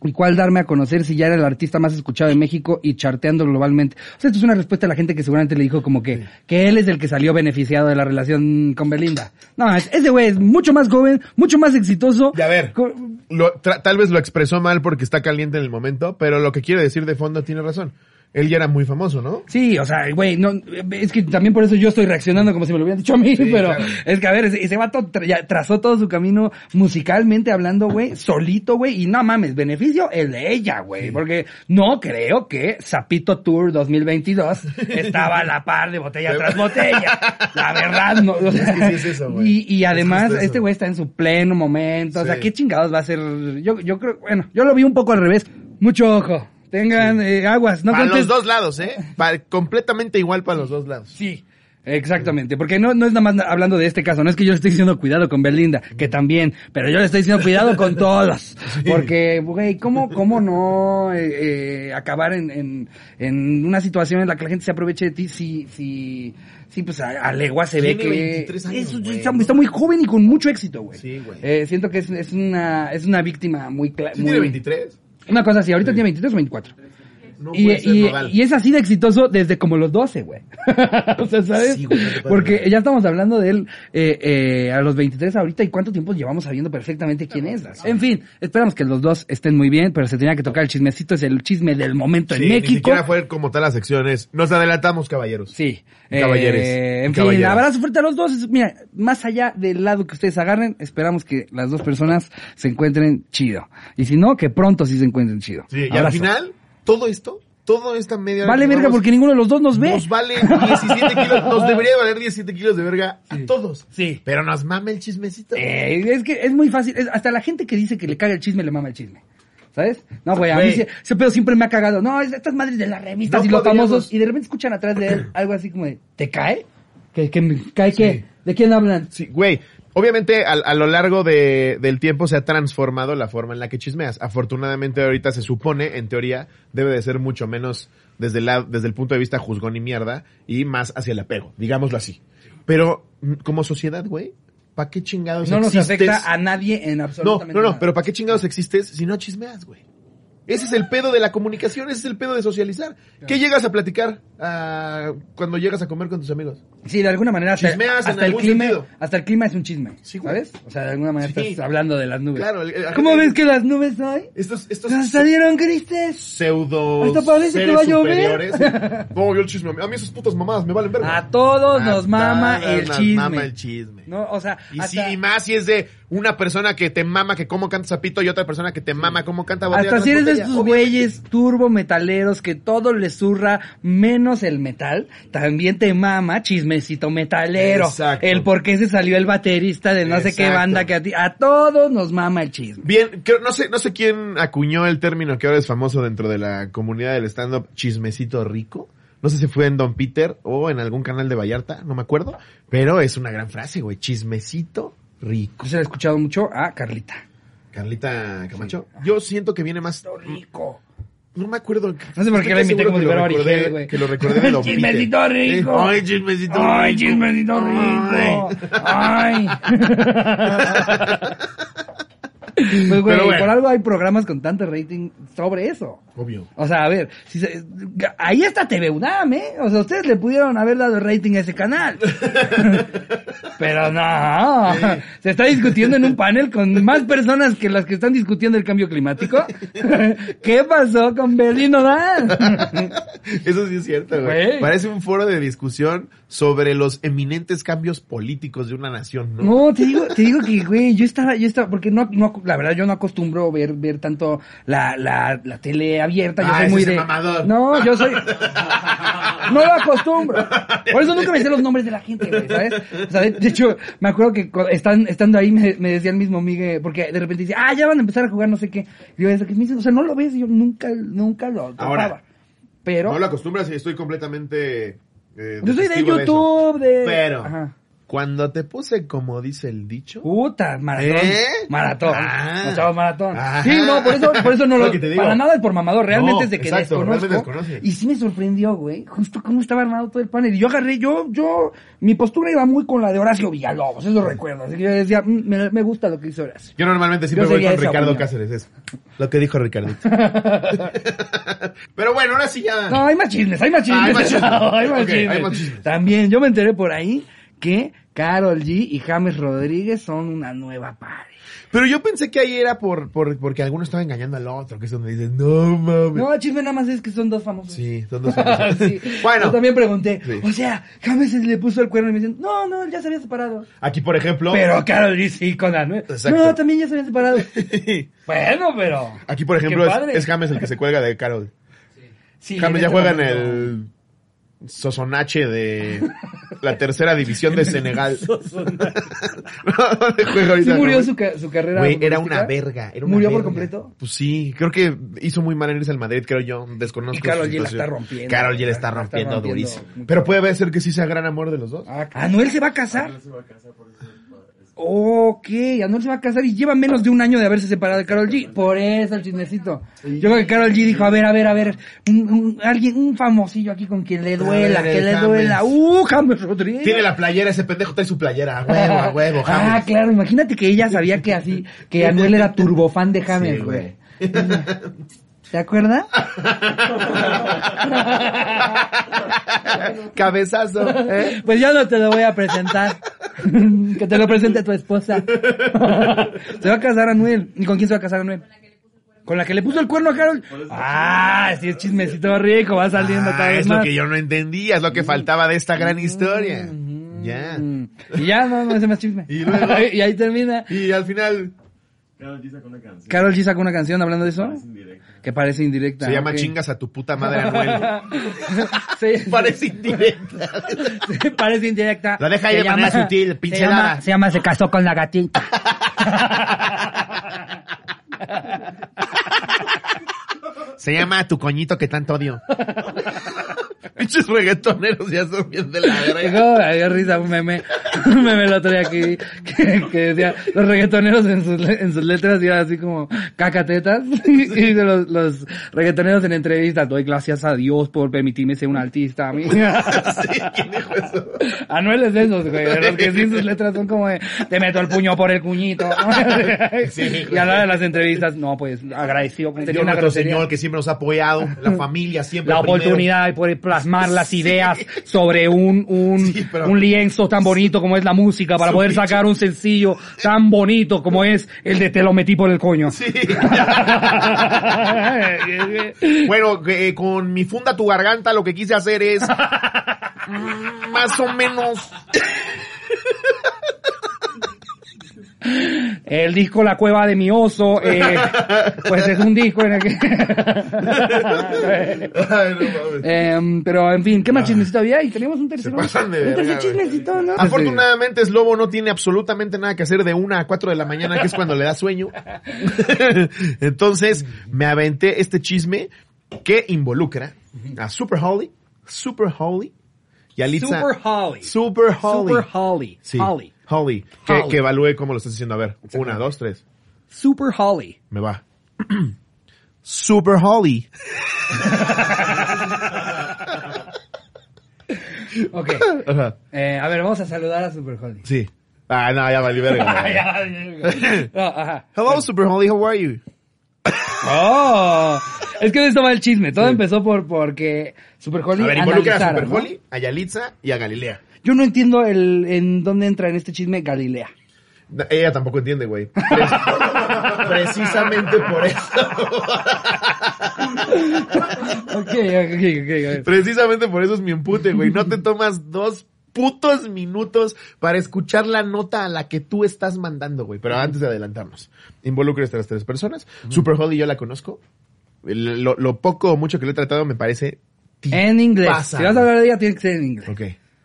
¿Y cuál darme a conocer si ya era el artista más escuchado de México y charteando globalmente? O sea, esto es una respuesta a la gente que seguramente le dijo como que, que él es el que salió beneficiado de la relación con Belinda. No, es- ese güey es mucho más joven, mucho más exitoso. Y a ver, lo- tal vez lo expresó mal porque está caliente en el momento, pero lo que quiere decir de fondo tiene razón. Él ya era muy famoso, ¿no? Sí, o sea, güey, no, es que también por eso yo estoy reaccionando como si me lo hubieran dicho a mí, Sí, pero claro. es que a ver, ese, ese vato tra- ya trazó todo su camino musicalmente hablando, güey, solito, güey, y no mames, beneficio el de ella, güey, porque no creo que Zapito Tour 2022 estaba a la par de botella tras botella. La verdad, no. o sea, que sí es eso, güey. y, y Es además, este güey está en su pleno momento, o sea, qué chingados va a ser, yo, yo creo, bueno, yo lo vi un poco al revés, mucho ojo. Tengan eh, aguas, no para los dos lados, ¿eh? Pa- completamente igual para los dos lados. Sí. Exactamente, porque no, no es nada más hablando de este caso, no es que yo le estoy diciendo cuidado con Belinda, que también, pero yo le estoy diciendo cuidado con todos, porque, güey, ¿cómo, cómo no eh, eh, acabar en, en, en una situación en la que la gente se aproveche de ti si, si, si pues a, a legua se ve que 23 años, es- güey, está, ¿no? está muy joven y con mucho éxito, güey. Sí, güey. Eh, siento que es, es una, es una víctima muy clara. ¿Sí tiene 23? Una cosa así, ahorita tiene 23 o 24. No Y, y, y es así de exitoso desde como los 12, güey. o sea, ¿sabes? Sí, güey, Porque ya estamos hablando de él eh, eh, a los 23 ahorita y cuánto tiempo llevamos sabiendo perfectamente quién es. En fin, esperamos que los dos estén muy bien, pero se tenía que tocar el chismecito, es el chisme del momento Sí, en Ni México. siquiera fue como tal las secciones. Nos adelantamos, caballeros. Sí. Caballeres. Eh, en fin, abrazo fuerte a los dos. Mira, más allá del lado que ustedes agarren, esperamos que las dos personas se encuentren chido. Y si no, que pronto sí se encuentren chido. Sí, y al final, todo esto, toda esta media Vale verga porque ninguno de los dos nos ve. Nos vale 17 kilos, nos debería valer 17 kilos de verga a todos. Sí. Pero nos mama el chismecito. Eh, es que es muy fácil. es- hasta la gente que dice que le caga el chisme le mama el chisme. ¿Sabes? No, güey, a mí sí- ese pedo siempre me ha cagado. No, es- estas madres de las revistas No y los podríamos- famosos. Y de repente escuchan atrás de él algo así como de, ¿te cae? ¿Que, que me- ¿Cae qué? ¿De quién hablan? Sí, güey. Obviamente, a, a lo largo de, del tiempo se ha transformado la forma en la que chismeas. Afortunadamente, ahorita se supone, en teoría, debe de ser mucho menos desde, la, desde el punto de vista juzgón y mierda y más hacia el apego, digámoslo así. Pero, mm, como sociedad, güey, ¿para qué chingados No nos existes? afecta a nadie en No, absolutamente no, no, nada. pero ¿para qué chingados existes si no chismeas, güey? Ese es el pedo de la comunicación, ese es el pedo de socializar. ¿Qué llegas a platicar cuando llegas a comer con tus amigos? Sí, de alguna manera hasta, Chismeas en hasta el algún clima, sentido. hasta el clima es un chisme, Sí, güey. ¿sabes? O sea, de alguna manera Sí. estás hablando de las nubes. Claro, el- el- ¿Cómo el- ves que las nubes hoy? Estos, estos ¿Salieron grises? pseudo Hasta parece que seres va a llover. superiores. No, yo el chisme. A mí esas putas mamadas me valen verga. A todos nos mama el nos chisme. mama el chisme. No, o sea, Y hasta, sí, y más si es de una persona que te mama que cómo canta Zapito y otra persona que te mama cómo canta Botella hasta tras si eres de botella. estos güeyes turbo metaleros que todo les zurra menos el metal, también te mama chismecito metalero. Exacto. El por qué se salió el baterista de no sé qué banda que a ti, a todos nos mama el chisme. Bien, creo- no sé, no sé quién acuñó el término que ahora es famoso dentro de la comunidad del stand-up, chismecito rico. No sé si fue en Don Peter o en algún canal de Vallarta, no me acuerdo. Pero es una gran frase, güey. Chismecito rico. Se lo he escuchado mucho a Carlita. Carlita Camacho. Yo siento que viene más... Rico. No me acuerdo. No sé por qué la imité como si fuera Origel, güey. Que lo recordé de Don Chismecito rico. Ay, chismecito rico. Ay, chismecito rico. Ay. Pues, güey, bueno. por algo hay programas con tanto rating sobre eso. Obvio. O sea, a ver, si se- ahí está TV UNAM, ¿eh? O sea, ustedes le pudieron haber dado rating a ese canal. Pero no, se está discutiendo en un panel con más personas que las que están discutiendo el cambio climático. ¿Qué pasó con Berlín Nodal? Eso sí es cierto. Güey. Parece un foro de discusión sobre los eminentes cambios políticos de una nación, ¿no? No, te digo, te digo que, güey, yo estaba, yo estaba, porque no, no, la verdad, yo no acostumbro ver, ver tanto la, la, la tele abierta, yo Ah, soy muy de... mamador. No, yo soy... No lo acostumbro. Por eso nunca me sé los nombres de la gente, güey, ¿sabes? O sea, de, de hecho, me acuerdo que están, estando ahí me, me decía el mismo Migue, porque de repente dice, ah, ya van a empezar a jugar no sé qué. Y yo, "¿Eso qué me dices? o sea, no lo ves, yo nunca, nunca lo Ahora, topaba. Pero... No lo acostumbras y estoy completamente... eh, yo soy de. YouTube, de... Pero, Ajá. Cuando te puse como dice el dicho... Puta, maratón. ¿Eh? Maratón. Ah. Echamos maratón. Ajá. Sí, no, por eso, por eso no lo, Lo para nada es por mamador, realmente No, es de que exacto, desconozco. desconoce. Y sí me sorprendió, güey, justo cómo estaba armado todo el panel. Y yo agarré, yo, yo, mi postura iba muy con la de Horacio Villalobos, eso recuerdo. Así que yo decía, "Mm, me, me gusta lo que hizo Horacio. Yo normalmente siempre Yo voy con Ricardo opinión. Cáceres, eso. Lo que dijo Ricardito. Pero bueno, ahora sí ya... No, hay más chismes, hay más chismes. Ah, hay más chismes. No, hay más chismes. hay más chismes. También, yo me enteré por ahí que Carol G y James Rodríguez son una nueva pareja. Pero yo pensé que ahí era por, por porque alguno estaba engañando al otro, que es donde dicen, no mames. No, chisme nada más es que son dos famosos. Sí, son dos famosos. Sí. Bueno. Yo también pregunté, Sí. o sea, James le puso el cuerno y me dicen, no, no, ya se había separado. Aquí, por ejemplo. Pero Carol G sí con Anuel. Exacto. No, también ya se habían separado. bueno, pero. Aquí, por ejemplo, es, es James el que se cuelga de Carol. Sí, James ya este juega en el Sosonache de la tercera división de Senegal. Sí murió ¿no? su, ca- su carrera. Güey, era una verga. Era una ¿Murió por completo? Pues sí, creo que hizo muy mal en irse al Madrid, creo yo. Desconozco. Y G la situación. está rompiendo. Karol G la está rompiendo, rompiendo durísimo. Pero puede ser que sí sea gran amor de los dos. Ah, ¿Anuel se va a casar? Ok, Anuel se va a casar y lleva menos de un año de haberse separado de Carol G. Por eso el chismecito. Yo creo que Carol G dijo, a ver, a ver, a ver, un, un- alguien, un famosillo aquí con quien le duela, ver, que le James. duela. Uh, James Rodríguez. Tiene la playera, ese pendejo trae su playera. A huevo, a huevo, James. Ah, claro, imagínate que ella sabía que así, que Anuel era turbofan de James, Sí, güey. ¿Te acuerdas? Cabezazo, ¿eh? Pues yo no te lo voy a presentar. que te lo presente tu esposa. se va a casar Anuel. ¿Y con quién se va a casar Anuel? Con la que le puso el cuerno a Carol. Ah, sí es chismecito rico, va saliendo cada Ah, vez es lo más. que yo no entendía, es lo que faltaba de esta gran historia. Ya. Mm. Y ya, no, no es más chisme. Y luego- y ahí termina. Y al final Carol G sacó una canción. Carol G sacó una canción hablando de eso. Que parece indirecta. se llama. Chingas a tu puta madre Anuel. Sí. Parece indirecta. Sí, parece indirecta. La deja ahí Se de manera sutil, se pincelada. Se llama Se casó con la gatita. Se llama Tu coñito que tanto odio. Pinches reggaetoneros ya son bien de la verga. Dio risa un meme, un meme el otro día aquí, que, que decía, los reggaetoneros en sus, en sus letras iban así como cacatetas, y dice los, los reggaetoneros en entrevistas, doy gracias a Dios por permitirme ser un artista a mí. Sí, ¿quién dijo eso? Anuel es de esos, güey, de los que sí sus letras son como de, te meto el puño por el cuñito. Sí, y a la hora de las entrevistas, no, pues, agradecido, Señor una nuestro grosería. señor que siempre nos ha apoyado, la familia siempre la primero. oportunidad de poder plasmar las ideas sobre un, un, Sí, pero- un lienzo tan bonito como es la música para poder sacar un sencillo tan bonito como es el de Te lo metí por el coño. Sí. Bueno, eh, con mi funda tu garganta lo que quise hacer es más o menos El disco La Cueva de mi Oso, eh, pues es un disco en el que... Ay, no mames. Em, pero en fin, ¿qué más chismecito había? Y teníamos un tercer, Se pasan de un tercer verga, güey. chismecito, ¿no? Afortunadamente Slobo no tiene absolutamente nada que hacer de una a cuatro de la mañana, que es cuando le da sueño. Entonces, me aventé este chisme que involucra a Super Holly, Super Holly y a Litza. Super Holly. Super Holly. Super Holly. Sí, Holly. Holly. Que, Holly. que evalúe cómo lo estás diciendo. A ver, una, dos, tres. Super Holly. Me va. Super Holly. Ok. Ajá. Eh, a ver, vamos a saludar a Super Holly. Sí. Ah, no, ya valí verga. güey. No, ajá. Hello, Super Holly, how are you? Oh, es que de esto va el chisme. Todo empezó por porque Super Holly A ver, involucra a Super ¿no? Holly, a Yalitza y a Galilea. Yo no entiendo el en dónde entra en este chisme Galilea. Ella tampoco entiende, güey. Pre- Precisamente por eso. Ok, ok, ok. Precisamente por eso es mi empute, güey. No te tomas dos putos minutos para escuchar la nota a la que tú estás mandando, güey. Pero antes de adelantarnos, involucra a estas tres personas. Super Holly yo la conozco. Lo, lo poco o mucho que le he tratado me parece... En inglés. tipaza, si vas a hablar de ella, tiene que ser en inglés. Ok,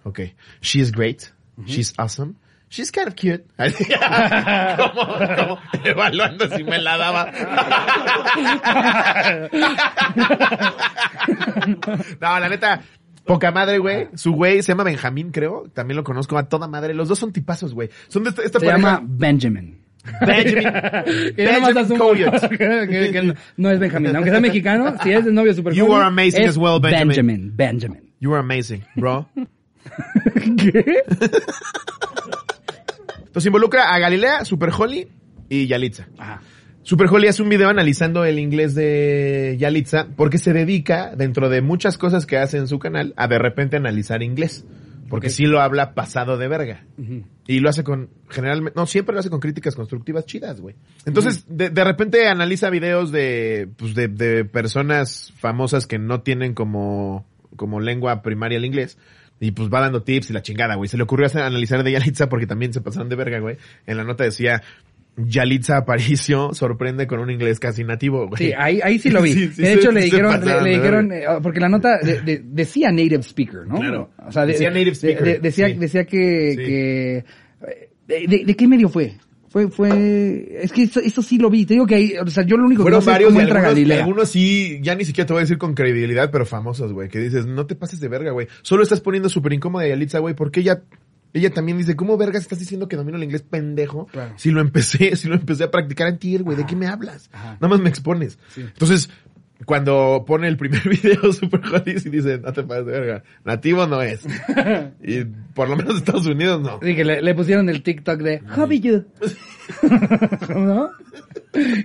ok. She is great. She's awesome. She's kind of cute. ¿Cómo, cómo? Evaluando si me la daba. no, la neta, poca madre, güey. Su güey se llama Benjamín, creo. También lo conozco a toda madre. Los dos son tipazos, güey. Son de esta, esta Se pareja- llama Benjamin. Benjamin. Coyote. que, que no, no es Benjamin. Aunque sea mexicano, si es el novio Super You are amazing as well, Benjamin. Benjamin. Benjamin. You are amazing, bro. ¿Qué? Entonces involucra a Galilea, Super Holly y Yalitza. Ajá. Super Holly hace un video analizando el inglés de Yalitza porque se dedica, dentro de muchas cosas que hace en su canal, a de repente analizar inglés. Porque Ok. sí lo habla pasado de verga. Y lo hace con, generalmente, no, siempre lo hace con críticas constructivas chidas, güey. Entonces, de, de repente analiza videos de, pues, de, de personas famosas que no tienen como, como lengua primaria el inglés. Y pues va dando tips y la chingada, güey. Se le ocurrió hacer, analizar de Yalitza porque también se pasaron de verga, güey. En la nota decía, Yalitza Aparicio sorprende con un inglés casi nativo, güey. Sí, ahí, ahí sí lo vi. Sí, sí, de hecho, le dijeron, le, pasaron le de dijeron, eh, porque la nota de- de- decía native speaker, ¿no? Claro. O sea, de- Decía native speaker, de- decía, decía que, eh, de qué medio fue? Fue, fue, es que eso, eso sí lo vi. Te digo que ahí, o sea, yo lo único Fueron que no sé es varios cómo entra algunos, algunos sí, ya ni siquiera te voy a decir con credibilidad, pero famosos, güey, que dices, no te pases de verga, güey. Solo estás poniendo súper incómoda a Yalitza, güey, porque ella, ella también dice, ¿cómo vergas estás diciendo que domino el inglés pendejo? Claro. Si lo empecé, si lo empecé a practicar en ti, güey, ¿de qué me hablas? Ajá. Nada más me expones. Sí. Entonces, cuando pone el primer video super jodido y dice, no te pases de verga, nativo no es. y por lo menos Estados Unidos no. Sí, que le, le pusieron el TikTok de Hobby You. ¿No?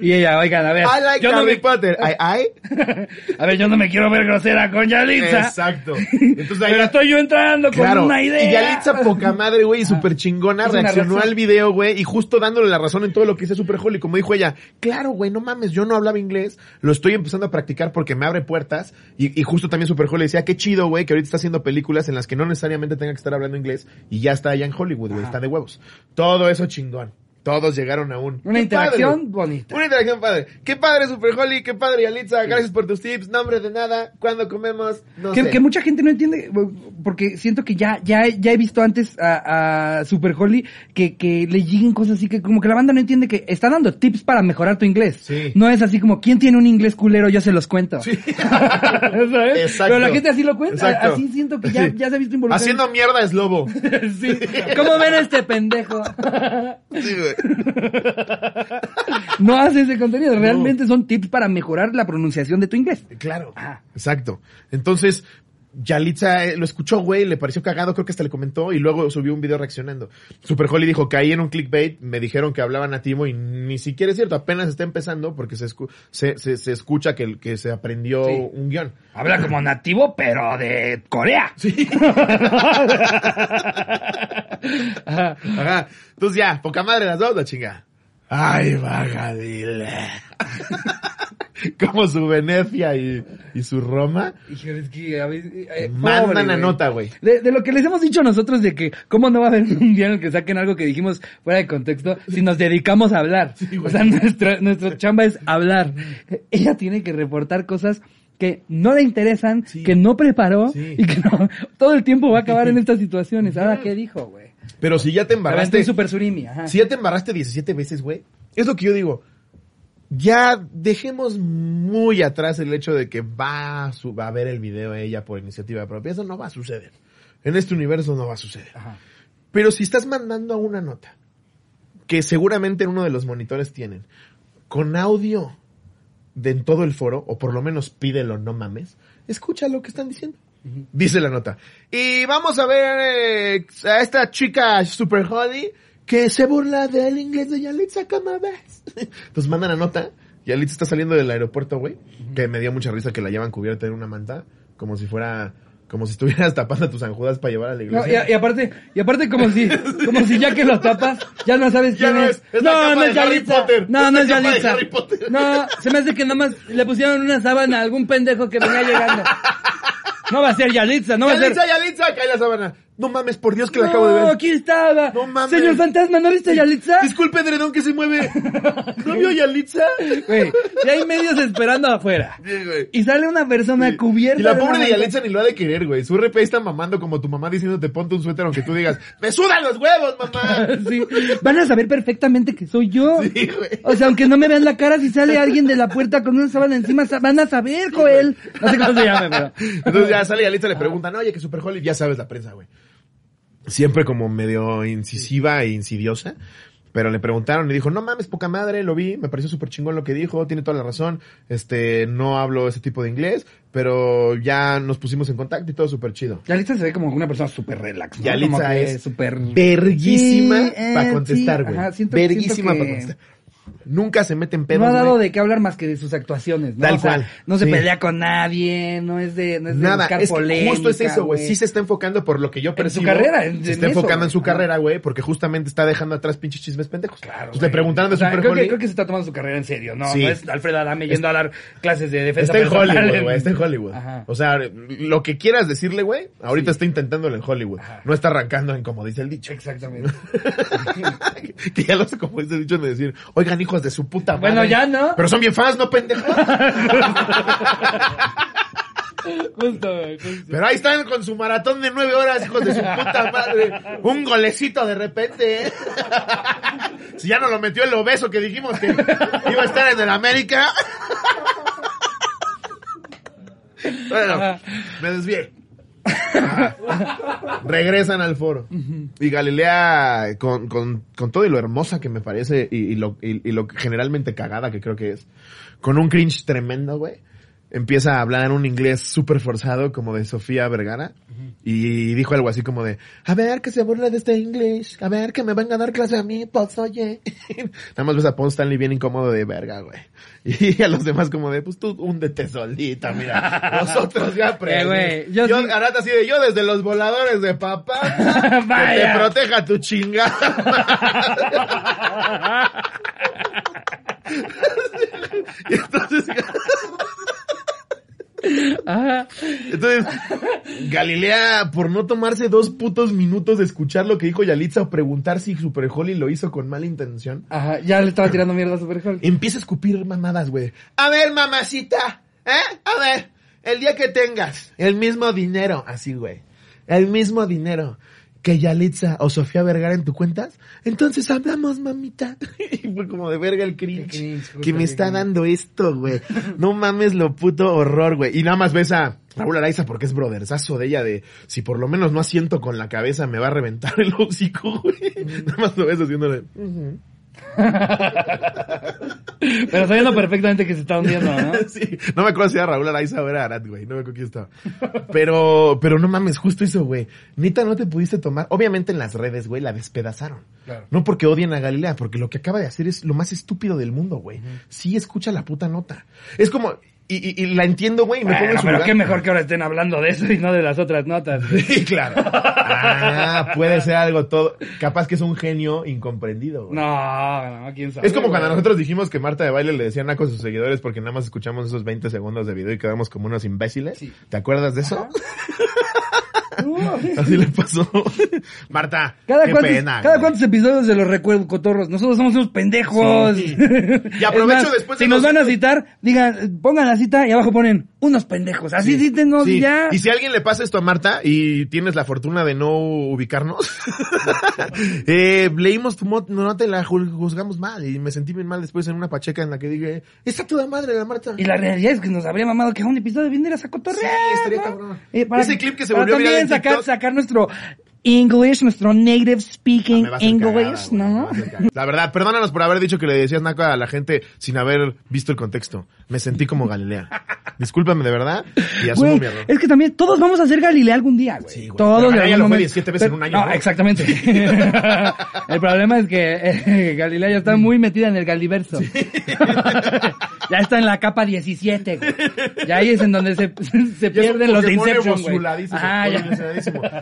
Y ella, oigan, a ver. I like yo no Harry me, Potter. I, I. a ver, yo no me quiero ver grosera con Yalitza. Exacto. Entonces ahí Pero estoy yo entrando con Claro, una idea. y Yalitza poca madre, güey, y súper chingona, reaccionó al video, güey, y justo dándole la razón en todo lo que hice Super Holly, como dijo ella, claro, güey, no mames, yo no hablaba inglés, lo estoy empezando a practicar porque me abre puertas, y, y justo también Super Holly decía, qué chido, güey, que ahorita está haciendo películas en las que no necesariamente tenga que estar hablando inglés, y ya está allá en Hollywood, güey, está de huevos. Todo eso chingón. Todos llegaron a un... Una ¡Qué interacción padre! bonita. Una interacción padre. Qué padre, Super Holly, qué padre, Yalitza, gracias por tus tips, nombre de nada, cuando comemos, no que, sé. que mucha gente no entiende, porque siento que ya, ya, ya he visto antes a, a Super Holly que, que le lleguen cosas así que como que la banda no entiende que está dando tips para mejorar tu inglés. Sí. No es así como, ¿quién tiene un inglés culero? Yo se los cuento. Sí. ¿Sabes? Exacto. Pero la gente así lo cuenta. Exacto. Así siento que ya, Sí. ya se ha visto involucrado. Haciendo mierda es lobo. Sí. ¿Cómo ven a este pendejo? Sí, güey. no hace ese contenido. Realmente son tips para mejorar la pronunciación de tu inglés. Claro. Ajá. Exacto. Entonces, Yalitza eh, lo escuchó, güey, le pareció cagado, creo que hasta le comentó y luego subió un video reaccionando. Super Holly dijo, caí en un clickbait, me dijeron que hablaba nativo y ni siquiera es cierto, apenas está empezando porque se, escu- se, se, se escucha que, que se aprendió Sí. un guion. Habla como nativo, pero de Corea. Sí. Ajá. Ajá. Entonces ya, poca madre las dos, la chinga. Ay, vagadile. Como su Venecia y, y su Roma. Híjole, es que a veces, eh, Mandan pobre, a nota, güey. De, de lo que les hemos dicho nosotros de que cómo no va a haber un día en el que saquen algo que dijimos fuera de contexto si nos dedicamos a hablar. o sea, nuestra, nuestra chamba es hablar. Ella tiene que reportar cosas que no le interesan, Sí. que no preparó Sí. y que no- todo el tiempo va a acabar en estas situaciones. Ahora, ¿qué dijo, güey? Pero si ya te un super surimi, ajá. Si ya te embarraste 17 veces, güey. Es lo que yo digo. Ya dejemos muy atrás el hecho de que va a, su- va a ver el video ella por iniciativa propia. Eso no va a suceder. En este universo no va a suceder. Ajá. Pero si estás mandando una nota, que seguramente en uno de los monitores tienen, con audio de en todo el foro, o por lo menos pídelo, no mames, escucha lo que están diciendo. Dice la nota. Y vamos a ver eh, a esta chica Super Holly que se burla del inglés de Yalitza, ¿cómo ves? Entonces mandan la nota. Yalitza está saliendo del aeropuerto, güey. Que me dio mucha risa que la llevan cubierta en una manta. Como si fuera, como si estuvieras tapando tus anjudas para llevar a la No, iglesia. y, y aparte, y aparte como si, como si ya que lo tapas, ya no sabes Ya quién no es. no, no es Harry Yalitza. Potter, No, no es Yalitza. No, se me hace que nada más le pusieron una sábana a algún pendejo que venía llegando. No va a ser Yalitza, no va a ser. Yalitza, Yalitza, cae la sábana. No mames, por Dios que la acabo de No, ver. aquí estaba. No mames. Señor Fantasma, ¿no viste a Yalitza? Disculpe, Dredón, que se mueve. ¿No vio a Yalitza? Güey, y hay medios esperando afuera. Sí, güey. Y sale una persona Sí. cubierta. Y la de pobre de. Yalitza ni lo ha de querer, güey. Su RP está mamando como tu mamá diciéndote ponte un suéter aunque tú digas, ¡me sudan los huevos, mamá! Sí. Van a saber perfectamente que soy yo. Sí, güey. O sea, aunque no me vean la cara, si sale alguien de la puerta con una sábana encima, van a saber, Joel. No sé cómo se llame, pero. Entonces ya sale Yalitza le preguntan, oye, que Super Holly, ya sabes la prensa, güey. Siempre como medio incisiva e insidiosa. Pero le preguntaron y dijo, no mames, poca madre, lo vi, me pareció súper chingón lo que dijo, tiene toda la razón, este, no hablo ese tipo de inglés, pero ya nos pusimos en contacto y todo súper chido. Yalitza se ve como una persona súper relax. ¿no? Yalitza Como que es súper... verguísima Sí, eh, para contestar, sí, güey. siento- verguísima para contestar. Nunca se mete en pedos, no ha dado güey. de qué hablar más que de sus actuaciones, ¿no? Tal O sea, cual, No se sí. pelea con nadie, no es de, no es de Nada, buscar es que polémica, justo es eso, güey. Sí se está enfocando por lo que yo En su percibo. carrera, en- se está en eso, enfocando en su carrera, güey, porque justamente está dejando atrás pinches chismes pendejos. Claro, Pues le preguntaron de O sea, Super creo que, creo que se está tomando su carrera en serio, ¿no? Sí. No es Alfred Adame yendo a dar clases de defensa Está en Hollywood, güey, está en Hollywood. Ajá. O sea, lo que quieras decirle, güey, ahorita está intentándolo en Hollywood. Ajá. No está arrancando en como dice el dicho. Exactamente. que ya lo sé como dice el dicho de decir, oigan, hijos de su puta madre. Bueno, ya, ¿no? Pero son bien fans, ¿no, pendejos? Justo, justo. Pero ahí están con su maratón de nueve horas, hijos de su puta madre. Un golecito de repente, ¿eh? Si ya no lo metió el obeso que dijimos que iba a estar en el América. Bueno, me desvié. Regresan al foro. Y Galilea, con, con, con todo y lo hermosa que me parece y, y lo, y, y lo generalmente cagada que creo que es, con un cringe tremendo, güey, empieza a hablar un inglés súper forzado como de Sofía Vergara y dijo algo así como de, a ver que se burla de este inglés, a ver que me venga a dar clase a mí, pues oye. Nada más ves a Paul Stanley bien incómodo de verga, güey. Y a los demás como de, pues tú húndete solita, mira. Nosotros ya Eh, güey, yo yo, sí- así de yo desde los voladores de papá, que te proteja tu chingada. y entonces, Ajá. entonces, Galilea, por no tomarse dos putos minutos de escuchar lo que dijo Yalitza o preguntar si Super Holly lo hizo con mala intención, Ajá, ya le estaba tirando mierda a Super Hulk. empieza a escupir mamadas, güey. A ver, mamacita, ¿eh? A ver, el día que tengas el mismo dinero, así, güey, el mismo dinero que Yalitza o Sofía Vergara en tu cuentas, entonces hablamos, mamita. Y fue como de verga el cringe, que me está cringe. dando esto, güey. No mames lo puto horror, güey. Y nada más ves a Raúl Araiza porque es brotherzazo de ella de si por lo menos no asiento con la cabeza me va a reventar el hocico, güey. Nada más lo ves haciéndole. Pero sabiendo perfectamente que se está hundiendo, ¿no? Sí, no me acuerdo si era Raúl Araiza o era Arat, güey. No me acuerdo quién estaba. Pero, pero no mames, justo eso, güey. Neta, no te pudiste tomar. Obviamente en las redes, güey, la despedazaron. Claro. No porque odien a Galilea, porque lo que acaba de hacer es lo más estúpido del mundo, güey. Sí escucha la puta nota. Es como, y, y, y la entiendo, güey, y me pongo en su pero lugar. qué mejor que ahora estén hablando de eso y no de las otras notas. güey. Sí, claro. Ah, puede ser algo todo. Capaz que es un genio incomprendido, güey. No, no, quién sabe. Es como cuando nosotros dijimos que Marta de Baile le decían a con sus seguidores porque nada más escuchamos esos 20 segundos de video y quedamos como unos imbéciles. Sí. ¿Te acuerdas de eso? Así le pasó. Marta, Cada, qué cuántos, pena. cada güey. cuántos episodios de los recuerdos cotorros. Nosotros somos unos pendejos. Sí. Y aprovecho más, después de Si nos van a citar, digan, pongan la cita y abajo ponen unos pendejos. Así cítenos Sí. y ya. Y si a alguien le pasa esto a Marta y tienes la fortuna de no ubicarnos, eh, leímos tu mo- no te la ju- juzgamos mal y me sentí bien mal después en una pacheca en la que dije, está toda madre la Marta. Y la realidad es que nos habría mamado que un episodio vinieras a cotorrear. Sí, estaría ¿no? cabrón. Eh, Ese clip que se volvió viral en TikTok. Sacar nuestro English, nuestro native Ah, speaking me va a hacer English, ¿no? La verdad, perdónanos por haber dicho que le decías naco a la gente sin haber visto el contexto. Me sentí como Galilea. Discúlpame de verdad y asumo mi error. es que también todos vamos a ser Galilea algún día, güey. Sí. Todos Galilea lo fue momento. 17 veces en un año, No, ¿no? exactamente. el problema es que eh, Galilea ya está muy metida en el Galiverso. ya está en la capa 17, güey. Ya ahí es en donde se, se pierden los de Inception, güey.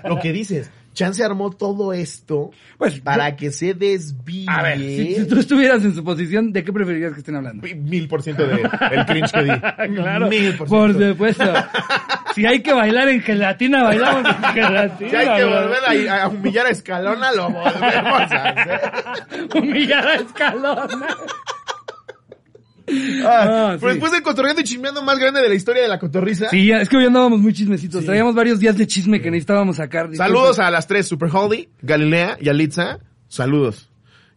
Lo que dices, Chance armó todo esto Pues, para que se desvíe. A ver, si, si tú estuvieras en su posición, ¿de qué preferirías que estén hablando? Mil por ciento de el cringe que di. Claro, Mil por por ciento. supuesto. si hay que bailar en gelatina, bailamos en gelatina. Si hay que volver a, a humillar a Escalona, lo volvemos a hacer. Humillar a escalona. Ah, Ah, pero sí. después del cotorreando y chismeando más grande de la historia de la cotorriza. Sí, es que hoy andábamos muy chismecitos. Traíamos varios días de chisme que necesitábamos sacar. Saludos a las tres, Super Holly, Galilea y Alitza. Saludos.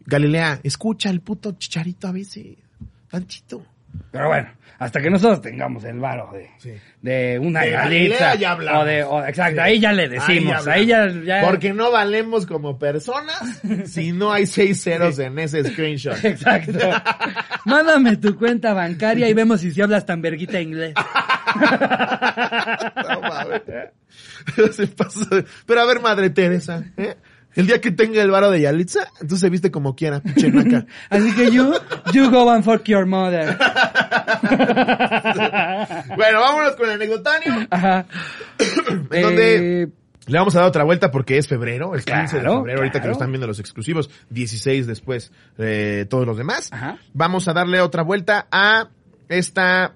Galilea, escucha el puto chicharito a veces. Tantito. Pero bueno, hasta que nosotros tengamos el varo de, Sí. de una De ya. O de, o- exacto, Sí. ahí ya le decimos. Ahí ya, ya- Porque no valemos como personas si no hay seis ceros en ese screenshot. Exacto. Mándame tu cuenta bancaria y vemos si si hablas tan verguita inglés. No. Se Pero a ver, Madre Teresa, ¿eh? El día que tenga el varo de Yalitza, entonces se viste como quiera, pinche naca. Así que you, you go and fuck your mother. bueno, vámonos con el anecdotario. Ajá. En donde Eh, le vamos a dar otra vuelta porque es febrero, el 15 de Claro, febrero, ahorita que lo están viendo los exclusivos, 16 después eh, todos los demás. Ajá. Vamos a darle otra vuelta a esta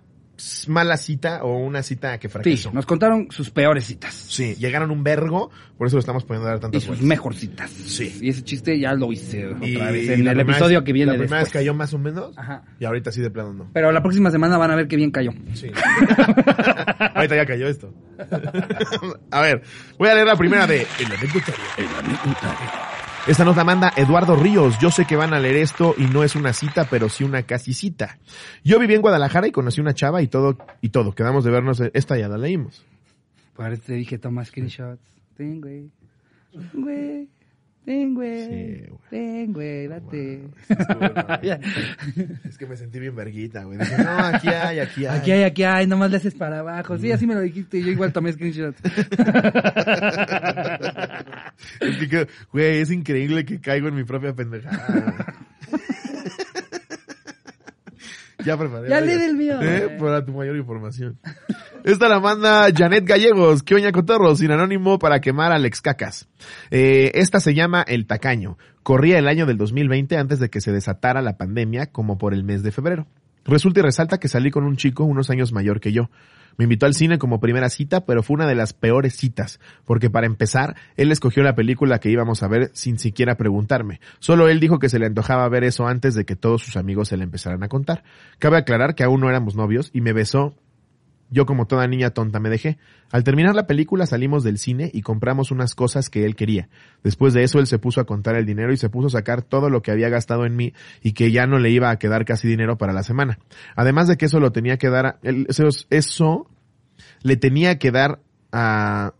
mala cita o una cita que sí, fracasó. nos contaron sus peores citas. Sí, llegaron un vergo, por eso lo estamos poniendo a dar Y tantas sus vueltas. mejor citas. Sí. Y ese chiste ya lo hice otra Y vez en el episodio vez- que viene La primera vez después. cayó más o menos. Ajá. Y ahorita sí de plano no. Pero la próxima semana van a ver qué bien cayó. Sí. ahorita ya cayó esto. a ver, voy a leer la primera de El anecdotario. Esta nos la manda Eduardo Ríos. Yo sé que van a leer esto y no es una cita, pero sí una casi cita. Yo viví en Guadalajara y conocí una chava y todo, y todo. Quedamos de vernos. Esta ya la leímos. Por te dije, toma screenshots. Güey. Güey. Ten, güey. Sí, güey. Ten, güey, date. Es que me sentí bien verguita, güey. Dije, no, aquí hay, aquí hay. Aquí hay, aquí hay, nomás le haces para abajo. Sí, así me lo dijiste. Yo igual tomé screenshots. Es que, güey, es increíble que caigo en mi propia pendejada. güey. Ya preparé. Ya lee del mío, ¿Eh? Para tu mayor información. Esta la manda Janet Gallegos, que oña cotorro, sin anónimo para quemar al ex cacas. Eh, esta se llama El Tacaño. Corría el año del 2020 antes de que se desatara la pandemia, como por el mes de febrero. Resulta y resalta que salí con un chico unos años mayor que yo. Me invitó al cine como primera cita, pero fue una de las peores citas, porque para empezar, él escogió la película que íbamos a ver sin siquiera preguntarme. Solo él dijo que se le antojaba ver eso antes de que todos sus amigos se le empezaran a contar. Cabe aclarar que aún no éramos novios y me besó yo como toda niña tonta me dejé. Al terminar la película salimos del cine y compramos unas cosas que él quería. Después de eso él se puso a contar el dinero y se puso a sacar todo lo que había gastado en mí y que ya no le iba a quedar casi dinero para la semana. Además de que eso lo tenía que dar, a- eso le tenía que dar a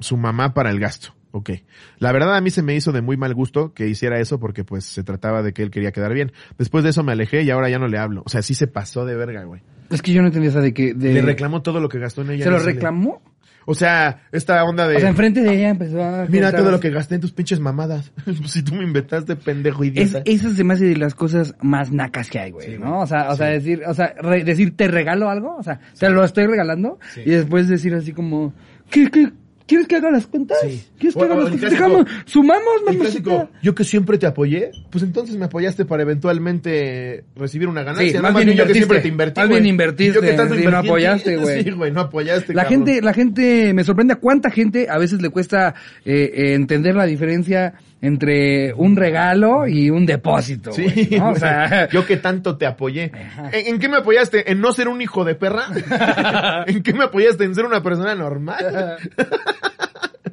su mamá para el gasto. Ok. La verdad a mí se me hizo de muy mal gusto que hiciera eso porque pues se trataba de que él quería quedar bien. Después de eso me alejé y ahora ya no le hablo. O sea, sí se pasó de verga, güey. Es que yo no entendía esa de que... De... Le reclamó todo lo que gastó en ella. ¿Se lo reclamó? O sea, esta onda de... O sea, enfrente de ella empezó a... Mira todo lo que gasté en tus pinches mamadas. Si tú me inventaste, pendejo Es, idiota. esa se me hace de las cosas más nacas que hay, güey, Sí, ¿no? O sea, o sea, decir, o sea, re- decir, te regalo algo, o sea, te lo estoy regalando, y después decir así como, ¿qué, qué, ¿quieres que haga las cuentas? Sí. ¿Quieres que O- haga o las cuentas? Dejamos, sumamos, mamacita. yo que siempre te apoyé, pues entonces me apoyaste para eventualmente recibir una ganancia. Sí, ¿no? más bien bien yo que invertiste. siempre te invertí, Más bien invertiste, Yo que tanto sí, no apoyaste, güey. Sí, güey, no apoyaste, La cabrón. gente, la gente, me sorprende a cuánta gente a veces le cuesta eh, eh, entender la diferencia entre un regalo y un depósito. Sí. O sea, yo que tanto te apoyé. ¿En, en qué me apoyaste? ¿En no ser un hijo de perra? ¿En qué me apoyaste? ¿En ser una persona normal?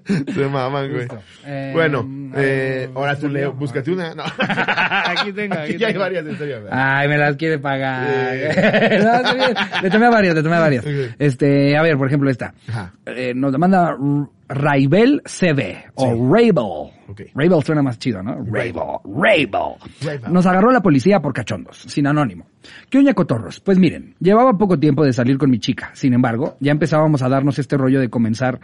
Se maman, güey. Eh, bueno, eh, ahora tú ¿el leo, búscate una. No. Aquí tengo, aquí Aquí ya hay varias historias. güey. Ay, me las quiere pagar. Sí. No, le tomé varias, le tomé varias. Este, a ver, por ejemplo, esta. Eh, nos la manda Raibel CB o Sí. Rabel. Ok. Rabel suena más chido, ¿no? Rabel. Rabel. Nos agarró la policía por cachondos, sin anónimo. ¿Qué oña cotorros? Pues miren, llevaba poco tiempo de salir con mi chica. Sin embargo, ya empezábamos a darnos este rollo de comenzar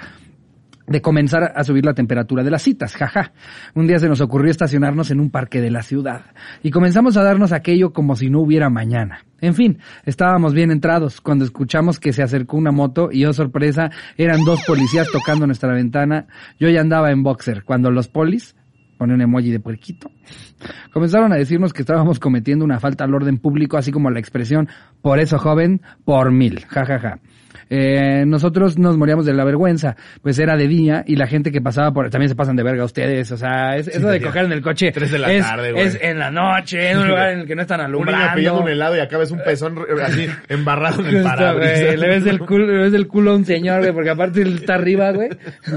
de comenzar a subir la temperatura de las citas, jaja. Un día se nos ocurrió estacionarnos en un parque de la ciudad y comenzamos a darnos aquello como si no hubiera mañana. En fin, estábamos bien entrados cuando escuchamos que se acercó una moto y oh sorpresa, eran dos policías tocando nuestra ventana. Yo ya andaba en boxer cuando los polis pone un emoji de puerquito. Comenzaron a decirnos que estábamos cometiendo una falta al orden público, así como la expresión, por eso joven, por mil, jajaja. Eh, nosotros nos moríamos de la vergüenza, pues era de día y la gente que pasaba por, también se pasan de verga ustedes, o sea, es- eso de coger en el coche Tres de la es, tarde, güey. es en la noche, en un lugar en el que no están Un niño alumbrando. un helado y acabas un pezón así embarrado en el parabrisas. le ves el culo, le ves el culo a un señor, güey, porque aparte él está arriba, güey.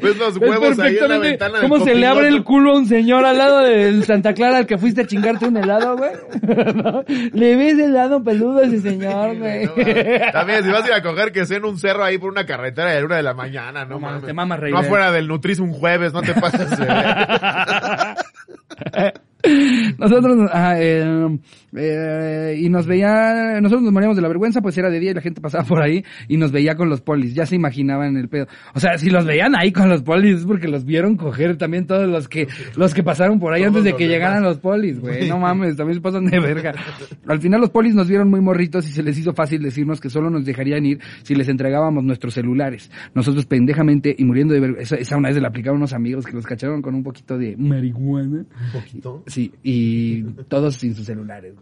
Ves los huevos ahí en la ventana del ¿Cómo se le abre el culo a un señor al lado del Santa Clara al que fuiste a chingarte un helado, güey? ¿No? Le ves el lado peludo a ese señor, güey. No. También, si vas a ir a coger que sea en un cerro ahí por una carretera de la una de la mañana, no, No mames, te mamas, Rey, No ven. afuera del Nutris un jueves, no te pases. Nosotros, ajá, eh, eh, y nos veía, nosotros nos moríamos de la vergüenza, pues era de día y la gente pasaba por ahí y nos veía con los polis, ya se imaginaban el pedo. O sea, si los veían ahí con los polis es porque los vieron coger también todos los que, los que pasaron por ahí Todos antes de que demás. llegaran los polis, güey. No mames, también se pasan de verga. Al final los polis nos vieron muy morritos y se les hizo fácil decirnos que solo nos dejarían ir si les entregábamos nuestros celulares. Nosotros pendejamente y muriendo de vergüenza, esa, una vez se la aplicaron unos amigos que los cacharon con un poquito de marihuana. Un poquito. Sí, y todos sin sus celulares.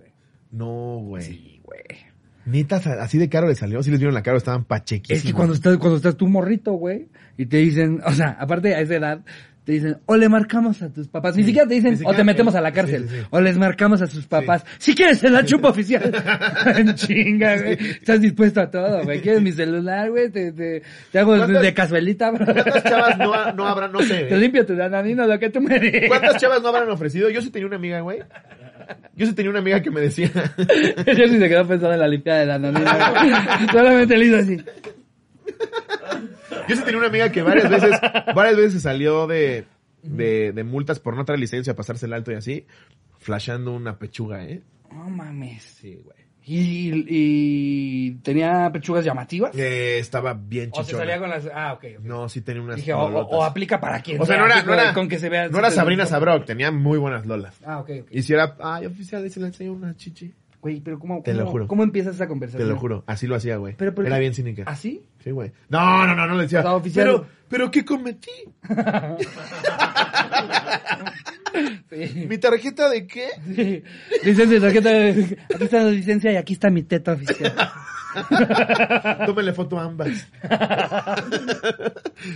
No, güey. Sí, güey. Neta, así de caro le salió. Sí les vieron la cara, estaban pachequísimos. Es que cuando estás, cuando estás tú morrito, güey, y te dicen, o sea, aparte a esa edad, te dicen, o le marcamos a tus papás. Ni siquiera te dicen, o te metemos a la cárcel. Sí, sí, sí. O les marcamos a sus papás. Si quieres, se la chupa oficial. en chinga, güey. Estás dispuesto a todo, güey. ¿Quieres mi celular, güey? Te, te, te hago de, ¿Cuántas- de cazuelita, bro. ¿Cuántas chavas no, no habrán, no sé? Te ¿eh? limpio tu dananino, lo que tú me digas. ¿Cuántas chavas no habrán ofrecido? Yo sí tenía una amiga, güey. Yo sí tenía una amiga que me decía. Yo sí se quedó pensando en la limpiada de dananino. Solamente le hizo así. Yo sí tenía una amiga que varias veces, varias veces salió de, de, de multas por no traer licencia, pasarse el alto y así, flashando una pechuga, ¿eh? No mames. Sí, güey. ¿Y, y tenía pechugas llamativas? Eh, estaba bien O se chichona. salía con las... Ah, ok. ok. No, sí tenía unas Dije, o, aplica para quien O sea, sea, no era, no con- era, con que se vea... no era Sabrina Sabrok, tenía muy buenas lolas. Ah, ok, ok. Y si era, ay, oficial, se le enseñó una chichi. Güey, pero ¿cómo, Te lo juro. cómo empiezas esa Te conversación? lo juro, así lo hacía, güey. Pero, pero- Era bien cínica. ¿Así? Sí, güey. No, no, no, no le decía. O sea, oficial- Pero, pero ¿qué cometí? Sí. ¿Mi tarjeta de qué? Sí. Licencia, tarjeta, aquí está la licencia y aquí está mi teta oficial. Tómenle foto a ambas.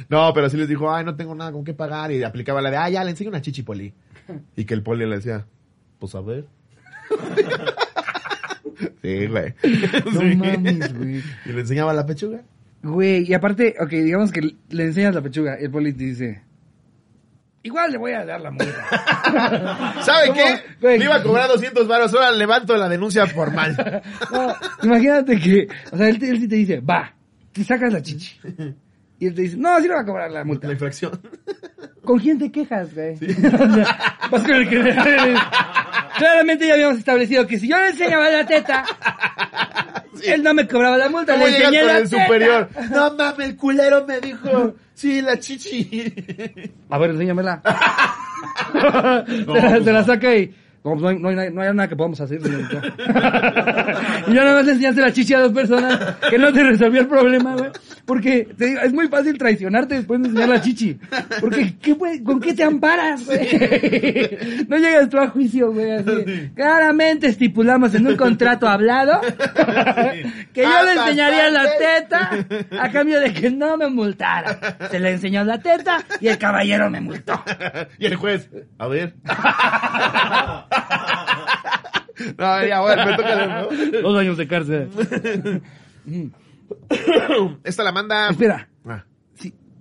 no, pero sí les dijo, ay, no tengo nada con qué pagar. Y aplicaba la de, ah, ya, le enseño una chichi poli. Y que el poli le decía, pues a ver. Sí, güey. No Sí. mames, güey. Y le enseñaba la pechuga. Güey, y aparte, ok, digamos que le enseñas la pechuga, el poli te dice, igual le voy a dar la multa. ¿Sabe ¿Cómo? qué? Güey. Me iba a cobrar 200 varos, ahora levanto la denuncia formal. No, imagínate que, o sea, él, él sí te dice, va, te sacas la chichi. Y él te dice, no, sí le va a cobrar la multa. La infracción. ¿Con quién te quejas, güey? Sea, vas con el que... Claramente ya habíamos establecido que si yo le enseñaba la teta, él no me cobraba la multa, ¿Cómo le enseñé la el teta. superior? No mames, el culero me dijo, sí, la chichi. A ver, enséñamela. No, se, la, no. saca y... No, pues no, hay, no, hay, no hay nada que podamos hacer, señorita. y ya nada más le enseñaste la chichi a dos personas que no te resolvió el problema, güey. Porque te digo, es muy fácil traicionarte después de enseñar la chichi. Porque, ¿qué, puede- ¿con qué te amparas, güey? no llegas tú a juicio, güey. Así. Claramente estipulamos en un contrato hablado que yo le enseñaría la teta a cambio de que no me multara. Se le enseñó la teta y el caballero me multó. y el juez, a ver. No, ya, bueno, me toca ¿no? Dos años de cárcel. Esta la manda. Espera. Ah,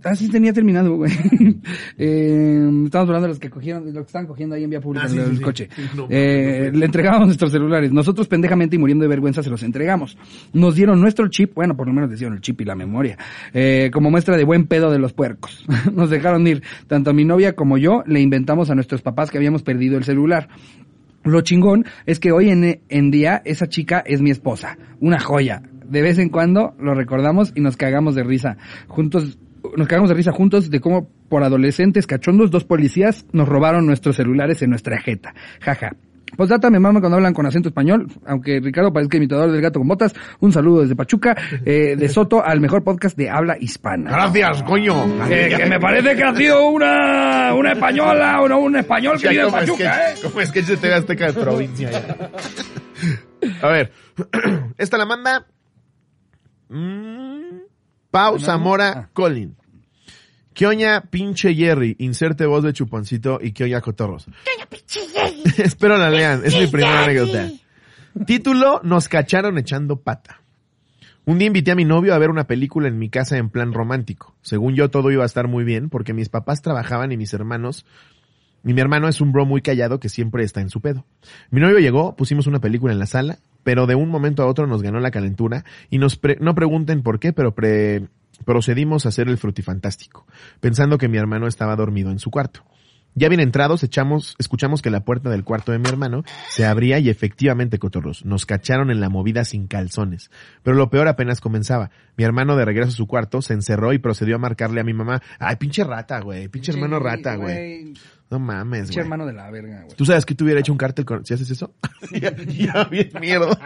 Sí, así tenía terminado, güey. eh, estamos hablando de los que cogieron, de los que estaban cogiendo ahí en vía pública Ah, sí, en el sí, sí. coche. Sí, no, Eh, no, no, le entregábamos nuestros celulares. Nosotros pendejamente y muriendo de vergüenza se los entregamos. Nos dieron nuestro chip, bueno, por lo menos les dieron el chip y la memoria, eh, como muestra de buen pedo de los puercos. Nos dejaron ir. Tanto a mi novia como yo le inventamos a nuestros papás que habíamos perdido el celular. Lo chingón es que hoy en, en día esa chica es mi esposa, una joya. De vez en cuando lo recordamos y nos cagamos de risa. Juntos, nos cagamos de risa juntos de cómo por adolescentes cachondos dos policías nos robaron nuestros celulares en nuestra jeta. Jaja. Postdata me mama cuando hablan con acento español, aunque Ricardo parezca imitador del gato con botas. Un saludo desde Pachuca, eh, de Soto al mejor podcast de habla hispana. Gracias, coño. Que, que me parece que ha sido una, una española o no un español que vive en Pachuca, ¿eh? como sketch de TV Azteca de provincia. ya. A ver, esta la manda mm, Pau Zamora Ah. Colin. ¿Qué oña pinche Jerry? Inserte voz de chuponcito y qué oña cotorros. Espero la lean, es mi primera anécdota. Título, nos cacharon echando pata. Un día invité a mi novio a ver una película en mi casa en plan romántico. Según yo todo iba a estar muy bien porque mis papás trabajaban y mis hermanos y mi hermano es un bro muy callado que siempre está en su pedo. Mi novio llegó, pusimos una película en la sala, pero de un momento a otro nos ganó la calentura y nos pre- no pregunten por qué, pero pre- procedimos a hacer el frutifantástico, pensando que mi hermano estaba dormido en su cuarto. Ya bien entrados, echamos, escuchamos que la puerta del cuarto de mi hermano se abría y efectivamente, cotorros, nos cacharon en la movida sin calzones. Pero lo peor apenas comenzaba. Mi hermano de regreso a su cuarto se encerró y procedió a marcarle a mi mamá. Ay, pinche rata, güey. Pinche hermano rata, güey. No mames, Pinche güey. hermano de la verga, güey. ¿Tú sabes que te hubiera hecho un cártel con... si haces eso? ya, ya, bien mierda.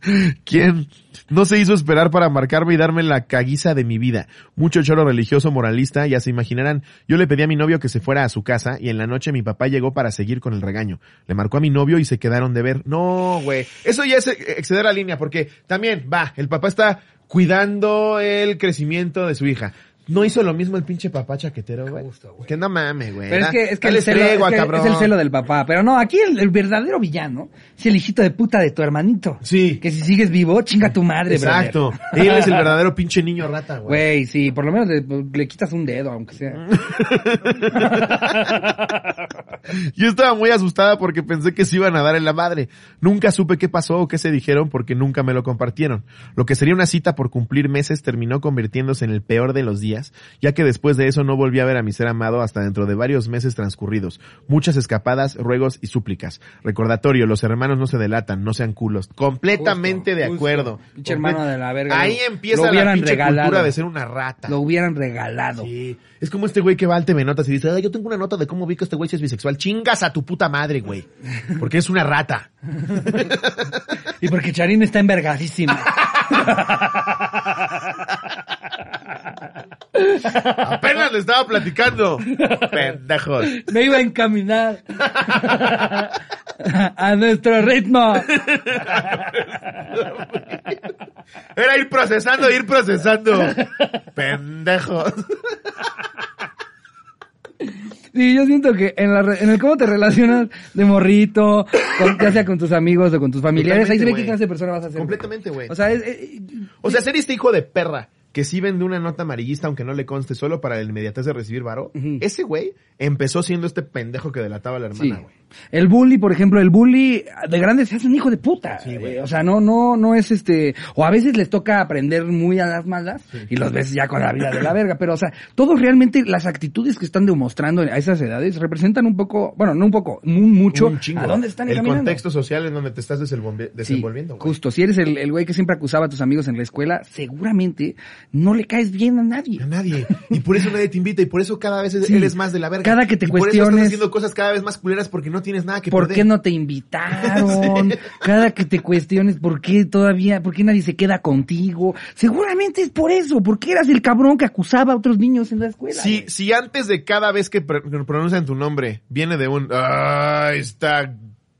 ¿Quién? No se hizo esperar para marcarme y darme la caguiza de mi vida. Mucho choro religioso moralista, ya se imaginarán. Yo le pedí a mi novio que se fuera a su casa y en la noche mi papá llegó para seguir con el regaño. Le marcó a mi novio y se quedaron de ver. No, güey. Eso ya es eh, exceder la línea porque también, va, el papá está cuidando el crecimiento de su hija. No hizo lo mismo el pinche papá chaquetero, güey. Que no mames, güey. Pero es que, es que, el celo, tregua, es, que cabrón. es el celo del papá. Pero no, aquí el, el verdadero villano es el hijito de puta de tu hermanito. Sí. Que si sigues vivo, chinga tu madre, Exacto. brother. Él es el verdadero pinche niño rata, güey. Güey, sí, por lo menos le, le quitas un dedo, aunque sea. Yo estaba muy asustada porque pensé que se iban a dar en la madre. Nunca supe qué pasó o qué se dijeron porque nunca me lo compartieron. Lo que sería una cita por cumplir meses terminó convirtiéndose en el peor de los días, ya que después de eso no volví a ver a mi ser amado hasta dentro de varios meses transcurridos. Muchas escapadas, ruegos y súplicas. Recordatorio, los hermanos no se delatan, no sean culos. Completamente Justo, de acuerdo. Pinche hermano de la verga. Ahí empieza la pinche regalado. cultura de ser una rata. Lo hubieran regalado. Sí. Es como este güey que va al TV Notas y dice, "Ay, yo tengo una nota de cómo vi que este güey es bisexual. Chingas a tu puta madre, güey. Porque es una rata. Y porque Charín está envergadísima. Apenas le estaba platicando. Pendejos. Me iba a encaminar. a nuestro ritmo. Era ir procesando, ir procesando. Pendejos. Sí, yo siento que en, la, en el cómo te relacionas de morrito, con- ya sea con tus amigos o con tus familiares, ahí se ve qué clase de persona vas a ser. Completamente, güey. O sea, es, es- O sea, ser este hijo de perra que sí vende una nota amarillista aunque no le conste solo para la inmediatez de recibir varo. Ese güey empezó siendo este pendejo que delataba a la sí. hermana, güey. El bully, por ejemplo, el bully de grande se hace un hijo de puta. Sí, güey. Eh, o sea, no, no, no es este, o a veces les toca aprender muy a las malas y los ves ya con la vida de la verga. Pero, o sea, todos realmente las actitudes que están demostrando a esas edades representan un poco, bueno, no un poco, muy mucho Un chingo. a dónde están El encaminando. contexto social en donde te estás desenvolvi- Sí, desenvolviendo, güey. justo. Si eres el, el güey que siempre acusaba a tus amigos en la escuela, seguramente no le caes bien a nadie. A nadie. Y por eso nadie te invita y por eso cada vez Sí. eres más de la verga. Cada que te y por eso cuestiones- estás haciendo cosas cada vez más culeras porque no tienes nada que ¿Por perder. qué no te invitaron? Cada que te cuestiones por qué todavía, por qué nadie se queda contigo. Seguramente es por eso, porque eras el cabrón que acusaba a otros niños en la escuela. Si, güey. si antes de cada vez que pr- pronuncian tu nombre viene de un, "Ah, está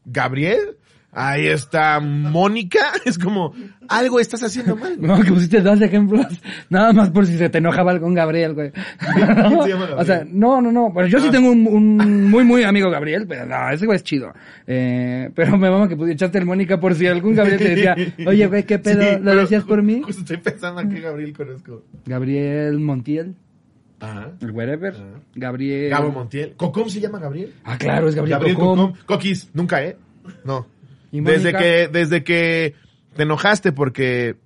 Gabriel, ahí está Mónica, es como, algo estás haciendo mal. No, que pusiste dos ejemplos, nada más por si se te enojaba con Gabriel, güey. se llama Gabriel? O sea, no, no, no. Bueno, yo sí Ah. tengo un, un muy, muy amigo Gabriel, pero no, ese güey es chido. Eh, pero me mama que echaste el Mónica por si algún Gabriel te decía, oye, güey, ¿qué pedo? Sí, ¿Lo decías por mí? Estoy pensando a qué Gabriel conozco. Gabriel Montiel, Ajá. el wherever. Ah. Gabriel. Gabo Montiel. ¿Cocom se llama Gabriel? Ah, claro, es Gabriel, Gabriel Cocom. Cocom. Coquis, nunca, ¿eh? No. ¿Y Desde que, desde que te enojaste porque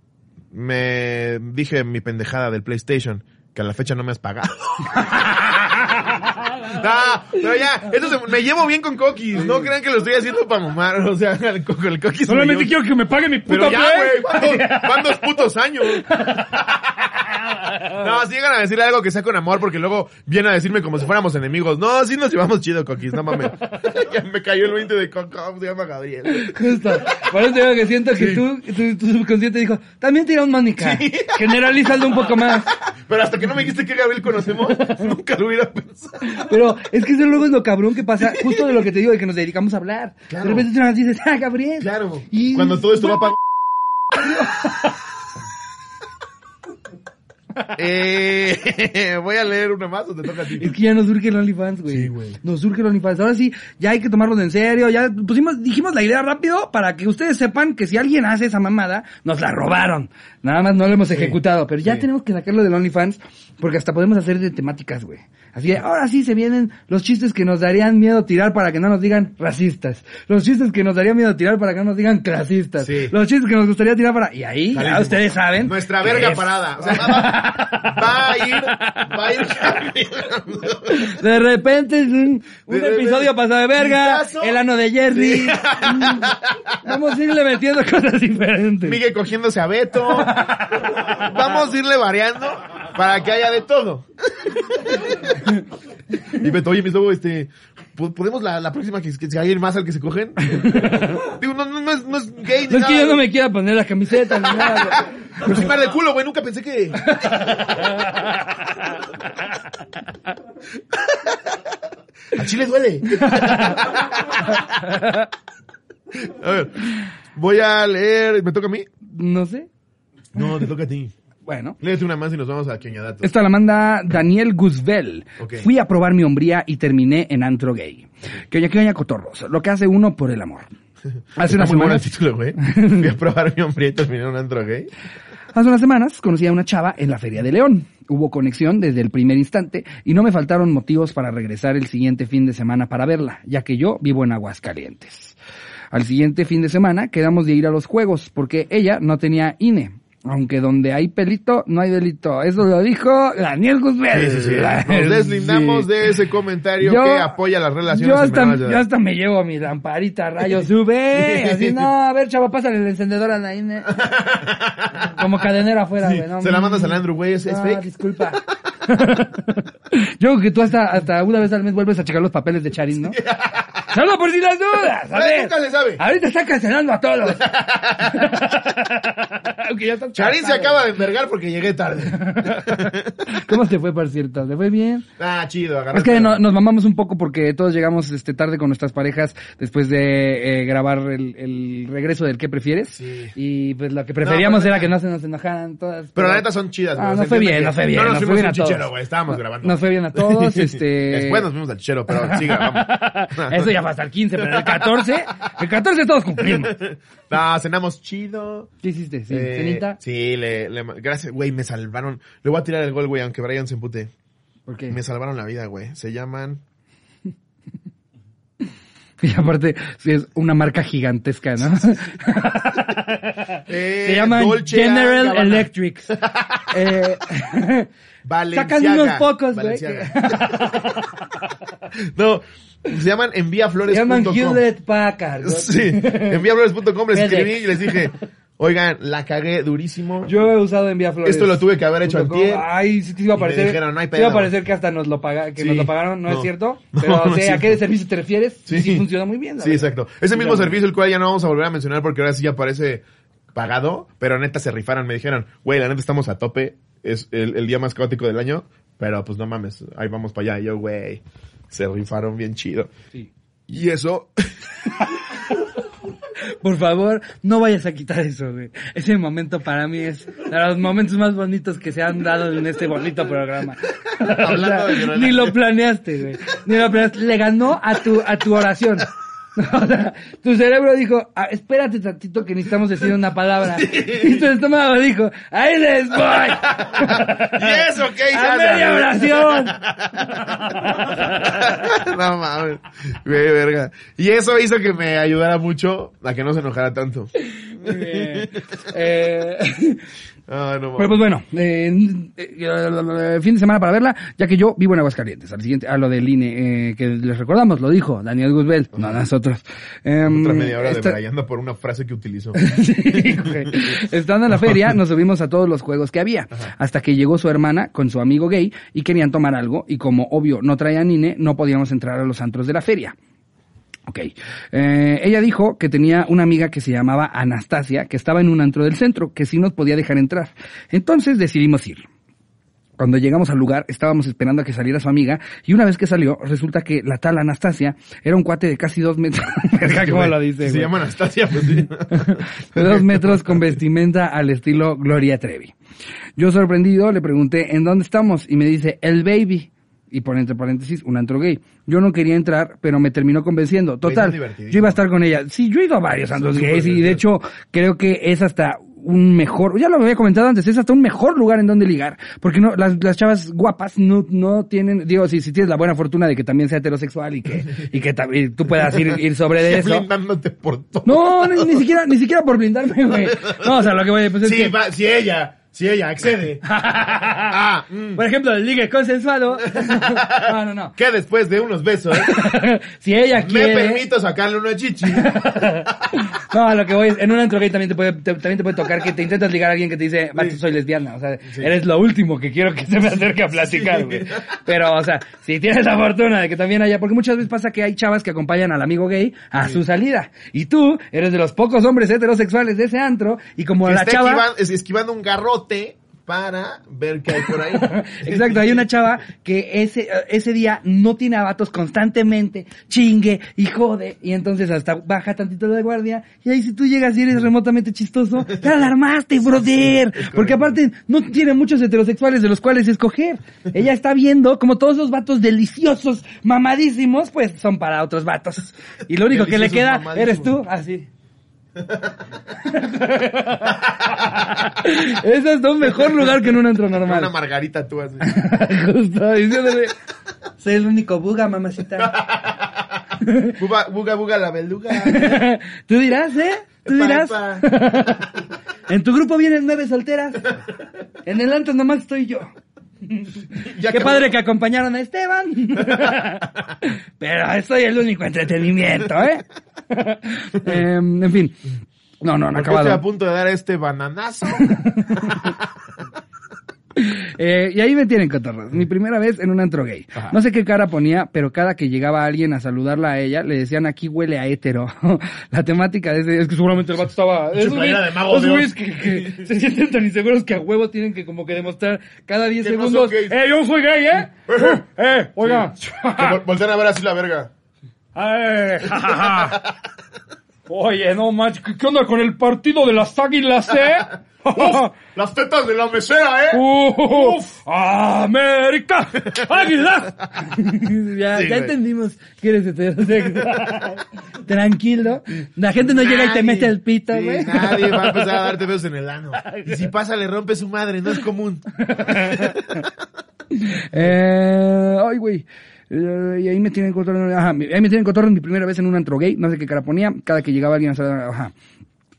me dije mi pendejada del PlayStation, que a la fecha no me has pagado. no, pero ya, eso se- me llevo bien con Coquis, no crean que lo estoy haciendo para mamar, o sea, el- con el Coquis me Solamente llevo- quiero que me pague mi puto Pero ya, güey, van, dos- van dos putos años. No, si llegan a decirle algo que sea con amor, porque luego viene a decirme como si fuéramos enemigos. No, sí nos llevamos chido, Coquis, no mames. ya me cayó el 20 de Coco, se llama Gabriel. Justo. Por eso digo que siento que tú, tu, tu subconsciente dijo, también tira un Mónica. Generalízalo un poco más. Pero hasta que no me dijiste que Gabriel conocemos, nunca lo hubiera pensado. Pero es que eso luego es lo cabrón que pasa, justo de lo que te digo, de que nos dedicamos a hablar. Claro. De repente tú nada más dices, ah, Gabriel. Claro. Y- Cuando todo esto va para... eh, voy a leer una más o te toca a ti. Es que ya nos surge el OnlyFans, güey. Sí, güey. Nos surge el OnlyFans. Ahora sí, ya hay que tomarlo en serio. Ya pusimos, dijimos la idea rápido para que ustedes sepan que si alguien hace esa mamada, nos la robaron. Nada más no lo hemos ejecutado. Pero ya sí. tenemos que sacarlo del OnlyFans porque hasta podemos hacer de temáticas, güey. Así de, ahora sí se vienen los chistes que nos darían miedo tirar para que no nos digan racistas. Los chistes que nos daría miedo tirar para que no nos digan clasistas. Sí. Los chistes que nos gustaría tirar para... Y ahí, ya ustedes saben. Nuestra que verga es- parada. O sea, va a ir, va a ir. De repente es un, un De episodio pasado de verga, el ano de Jerry. Sí. Mm, Vamos a irle metiendo cosas diferentes. Miguel cogiéndose a Beto. Vamos a irle variando para que haya de todo. Y Beto, oye, mis luego, este, ¿po- ¿podemos la, la próxima que, que ir más al que se cogen? Digo, no, no, no es, no es gay ni No es que yo no me quiera poner la camiseta ni nada. Pero sí de culo, güey, nunca pensé que... A Chile duele. A ver, voy a leer, ¿me toca a mí? No sé. No, te toca a ti. Bueno. Léete una más y nos vamos a Queñadatos. Esta la manda Daniel Guzbel. Fui a probar mi hombría y terminé en antro gay. Que oña, que oña, cotorros. Lo que hace uno por el amor. Hace unas semanas, título, güey. Fui a probar mi hombre y terminé en antro gay. hace unas semanas conocí a una chava en la Feria de León. Hubo conexión desde el primer instante y no me faltaron motivos para regresar el siguiente fin de semana para verla, ya que yo vivo en Aguascalientes. Al siguiente fin de semana quedamos de ir a los juegos porque ella no tenía INE. Aunque donde hay pelito, no hay delito. Eso lo dijo Daniel Guzmán. Sí, sí, sí. Nos deslindamos de ese comentario Yo- que apoya las relaciones Yo hasta, yo hasta me llevo mi lamparita rayo sube. Así, no, a ver, chavo, pásale el encendedor a la INE. Como cadenero afuera, güey. no, se la mandas al Andrew, güey, es, es no, fake. disculpa. Yo creo que tú hasta, hasta una vez al mes vuelves a checar los papeles de Charín, ¿no? Solo por si las dudas. A ver. nunca se sabe. Ahorita está cancelando a todos. Aunque ya están Charín se acaba de envergar porque llegué tarde. ¿Cómo te fue, por cierto? ¿Te fue bien? Ah, chido, agarré. Es que no- nos mamamos un poco porque todos llegamos este tarde con nuestras parejas después de eh, grabar el, el regreso del que prefieres. Sí. Y pues lo que preferíamos No, pero era que no se nos enojaran todas. Pero la neta son chidas. Ah, no fue bien, no fue bien. No nos nos fuimos fue bien un a todos. Chichero, güey. Estábamos grabando. Nos fue bien a todos, este... Después nos fuimos al chichero, pero sí grabamos. Eso ya fue hasta el 15, pero el 14, el 14 todos cumplimos. No, cenamos chido. ¿Qué hiciste? Sí, Eh, cenita. Sí, le, le- gracias, güey, me salvaron. Le voy a tirar el gol, güey, aunque Brian se empute. ¿Por qué? Me salvaron la vida, güey. Se llaman... Y aparte, sí, es una marca gigantesca, ¿no? Eh, Se llaman Dolce General. Electric. Eh, Valenciaga. Sacan unos pocos, güey. No, se llaman Se enviaflores.com. llaman Hewlett Packard. ¿no? Sí, enviaflores.com les escribí y les dije, oigan, la cagué durísimo. Yo he usado Enviaflores. Esto lo tuve que haber hecho antier. Ay, sí te iba a Y me parecer. dijeron, no hay te iba a pedo. parecer que hasta nos lo paga, que Sí. nos lo pagaron, ¿no, No. es cierto? Pero, no o sea, ¿a qué servicio te refieres? Sí. Sí, funciona muy bien. la Sí, verdad. exacto. Ese mismo servicio, el cual ya no vamos a volver a mencionar porque ahora sí ya parece pagado, pero neta se rifaron. Me dijeron, güey, la neta estamos a tope. Es el, el día más caótico del año, pero pues no mames, ahí vamos para allá. Y yo, güey, se rifaron bien chido. Sí. Y eso, Por favor, no vayas a quitar eso, güey. Ese momento para mí es de los momentos más bonitos que se han dado en este bonito programa. Hablando de Groenlandia. ni lo planeaste, güey. Ni lo planeaste. Le ganó a tu, a tu oración. O sea, tu cerebro dijo, "Ah, espérate tantito que necesitamos decir una palabra. Y tu estómago dijo, ahí les voy. ¿Y eso qué hizo? A media oración. no mames. Güey, verga. Y eso hizo que me ayudara mucho a que no se enojara tanto. Muy bien. Eh, Ah, no Pero pues bueno, eh, eh, fin de semana para verla, ya que yo vivo en Aguascalientes. Al siguiente, a lo del INE, eh, que les recordamos, lo dijo Daniel Guzbel, no nosotros. Em, Otra media hora de esta- brayando por una frase que utilizó. Sí. Estando en la feria, nos subimos a todos los juegos que había, hasta que llegó su hermana con su amigo gay y querían tomar algo, y como obvio no traían INE, no podíamos entrar a los antros de la feria. Ok. Eh, ella dijo que tenía una amiga que se llamaba Anastasia, que estaba en un antro del centro, que sí nos podía dejar entrar. Entonces decidimos ir. Cuando llegamos al lugar, estábamos esperando a que saliera su amiga, y una vez que salió, resulta que la tal Anastasia era un cuate de casi dos metros. ¿Cómo lo dice? Se llama Anastasia, pues sí. de dos metros con vestimenta al estilo Gloria Trevi. Yo sorprendido le pregunté ¿en dónde estamos? y me dice el baby y por entre paréntesis un antro gay. Yo no quería entrar, pero me terminó convenciendo. Total, yo iba a estar con ella. Sí, yo he ido a varios antros gays y de hecho creo que es hasta un mejor, ya lo había comentado antes, es hasta un mejor lugar en donde ligar, porque no, las, las chavas guapas no, no tienen, digo, si, si tienes la buena fortuna de que también sea heterosexual y que, y que y tú puedas ir, ir sobre de eso. Blindándote por todo. No, ni, ni siquiera, ni siquiera por blindarme, güey. No, o sea, lo que voy, pues es si, que... va- si ella Si ella accede. ah, mm. Por ejemplo, el ligue consensuado. no, no, no. Que después de unos besos, si ella me quiere. permito sacarle una chichi. No, a lo que voy es, en un antro gay también te puede, te- también te puede tocar que te intentas ligar a alguien que te dice, vato, soy lesbiana. O sea, eres lo último que quiero que se me acerque a platicar, güey. Pero, o sea, si tienes la fortuna de que también haya, porque muchas veces pasa que hay chavas que acompañan al amigo gay a su salida. Y tú eres de los pocos hombres heterosexuales de ese antro, y como Que la está chava... esquivan- es- esquivando un garrote para ver qué hay por ahí. Exacto, hay una chava que ese, ese día no tiene abatos constantemente, chingue y jode, y entonces hasta baja tantito la guardia, y ahí si tú llegas y eres remotamente chistoso, te alarmaste, brother, porque aparte no tiene muchos heterosexuales de los cuales escoger. Ella está viendo como todos los vatos deliciosos, mamadísimos, pues son para otros vatos. Y lo único que le queda eres tú, así. Ese es un mejor lugar que en un antro normal. Una margarita tú así. Justo, diciéndole, soy el único buga, mamacita. Buga, buga, buga la beluga. Tú dirás, ¿eh? Tú dirás. En tu grupo vienen nueve solteras. En el antro nomás estoy yo. Ya Qué acabó. padre que acompañaron a Esteban. Pero soy el único entretenimiento, ¿eh? Em, en fin. No, no, no, ¿Por qué estoy a acabado. punto de dar este bananazo? Eh, y ahí me tienen cotorros. Mi primera vez en un antro gay. Ajá. No sé qué cara ponía, pero cada que llegaba alguien a saludarla a ella, le decían aquí huele a hétero. La temática de ese, es que seguramente el vato estaba... Esos playera güeyes- que, que se sienten tan inseguros que a huevo tienen que como que demostrar cada 10 Que no son segundos. ¡Eh, yo soy gay, eh! ¡Eh, oiga! Que vol- voltean a ver así la verga. ¡Eh, ja, ja, ja! Oye, no manches, ¿qué qué onda con el partido de las águilas, eh? Las tetas de la mesera, ¿eh? ¡Uh! ¡América! ¡Águila! ya, Sí, ya entendimos que eres heterosexual. Tranquilo. La gente no llega y te mete el pito, Sí, güey. nadie va a empezar a darte besos en el ano. Y si pasa, le rompe su madre, no es común. Eh, ay, güey. Eh, y ahí me tienen cotorro, ajá, ahí me tienen cotorro mi primera vez en un antro gay, no sé qué cara ponía, cada que llegaba alguien a saludar, ajá.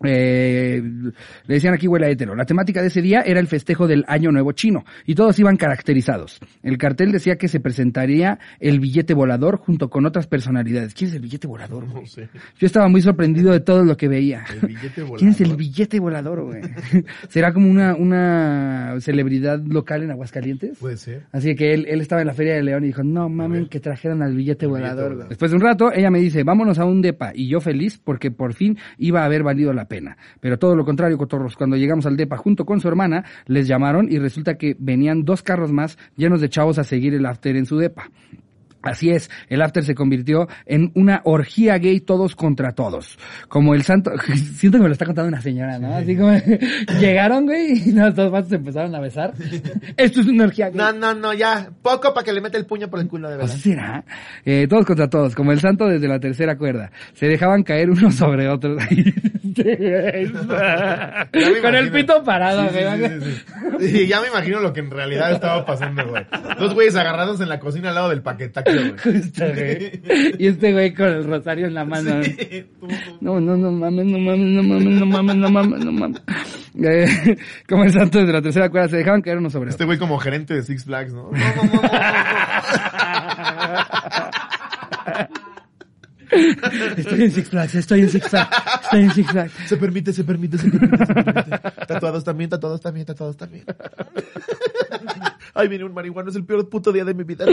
Eh, le decían aquí huele a hétero. La temática de ese día era el festejo del Año Nuevo Chino y todos iban caracterizados. El cartel decía que se presentaría el billete volador junto con otras personalidades. ¿Quién es el billete volador? No sé. Yo estaba muy sorprendido de todo lo que veía. El billete ¿Quién es el volador. billete volador, güey? ¿Será como una, una celebridad local en Aguascalientes? Puede ser. Así que él, él estaba en la Feria de León y dijo, no mamen que trajeran al billete volador. volador. güey". Después de un rato, ella me dice, vámonos a un depa. Y yo feliz porque por fin iba a haber valido la pena. Pero todo lo contrario, cotorros. Cuando llegamos al depa junto con su hermana, les llamaron y resulta que venían dos carros más llenos de chavos a seguir el after en su depa. Así es, el after se convirtió en una orgía gay todos contra todos. Como el santo, siento que me lo está contando una señora, ¿no? Así como llegaron, güey, y los dos vatos se empezaron a besar. Esto es una orgía gay. No, no, no, ya. Poco para que le meta el puño por el culo, de verdad. Así será. Eh, todos contra todos, como el santo desde la tercera cuerda. Se dejaban caer unos sobre otros. Con el pito parado, Sí, güey. sí, sí, sí. Sí, ya me imagino lo que en realidad estaba pasando, güey. Dos güeyes agarrados en la cocina al lado del paquetaxo, güey. Justo, güey. Y este güey con el rosario en la mano. No, no, no mames, no mames, no mames, no mames, no mames, no mames. Eh, como el santo desde la tercera cuerda, se dejaban caer unos sobre Este güey como gerente de Six Flags, ¿no? No, no, no, no, Estoy en Six Flags, estoy en Six Flags, estoy en Six Flags. Se permite, se permite, se permite, se permite. Tatuados también, tatuados también, tatuados también. Ay, viene un marihuano, es el peor puto día de mi vida.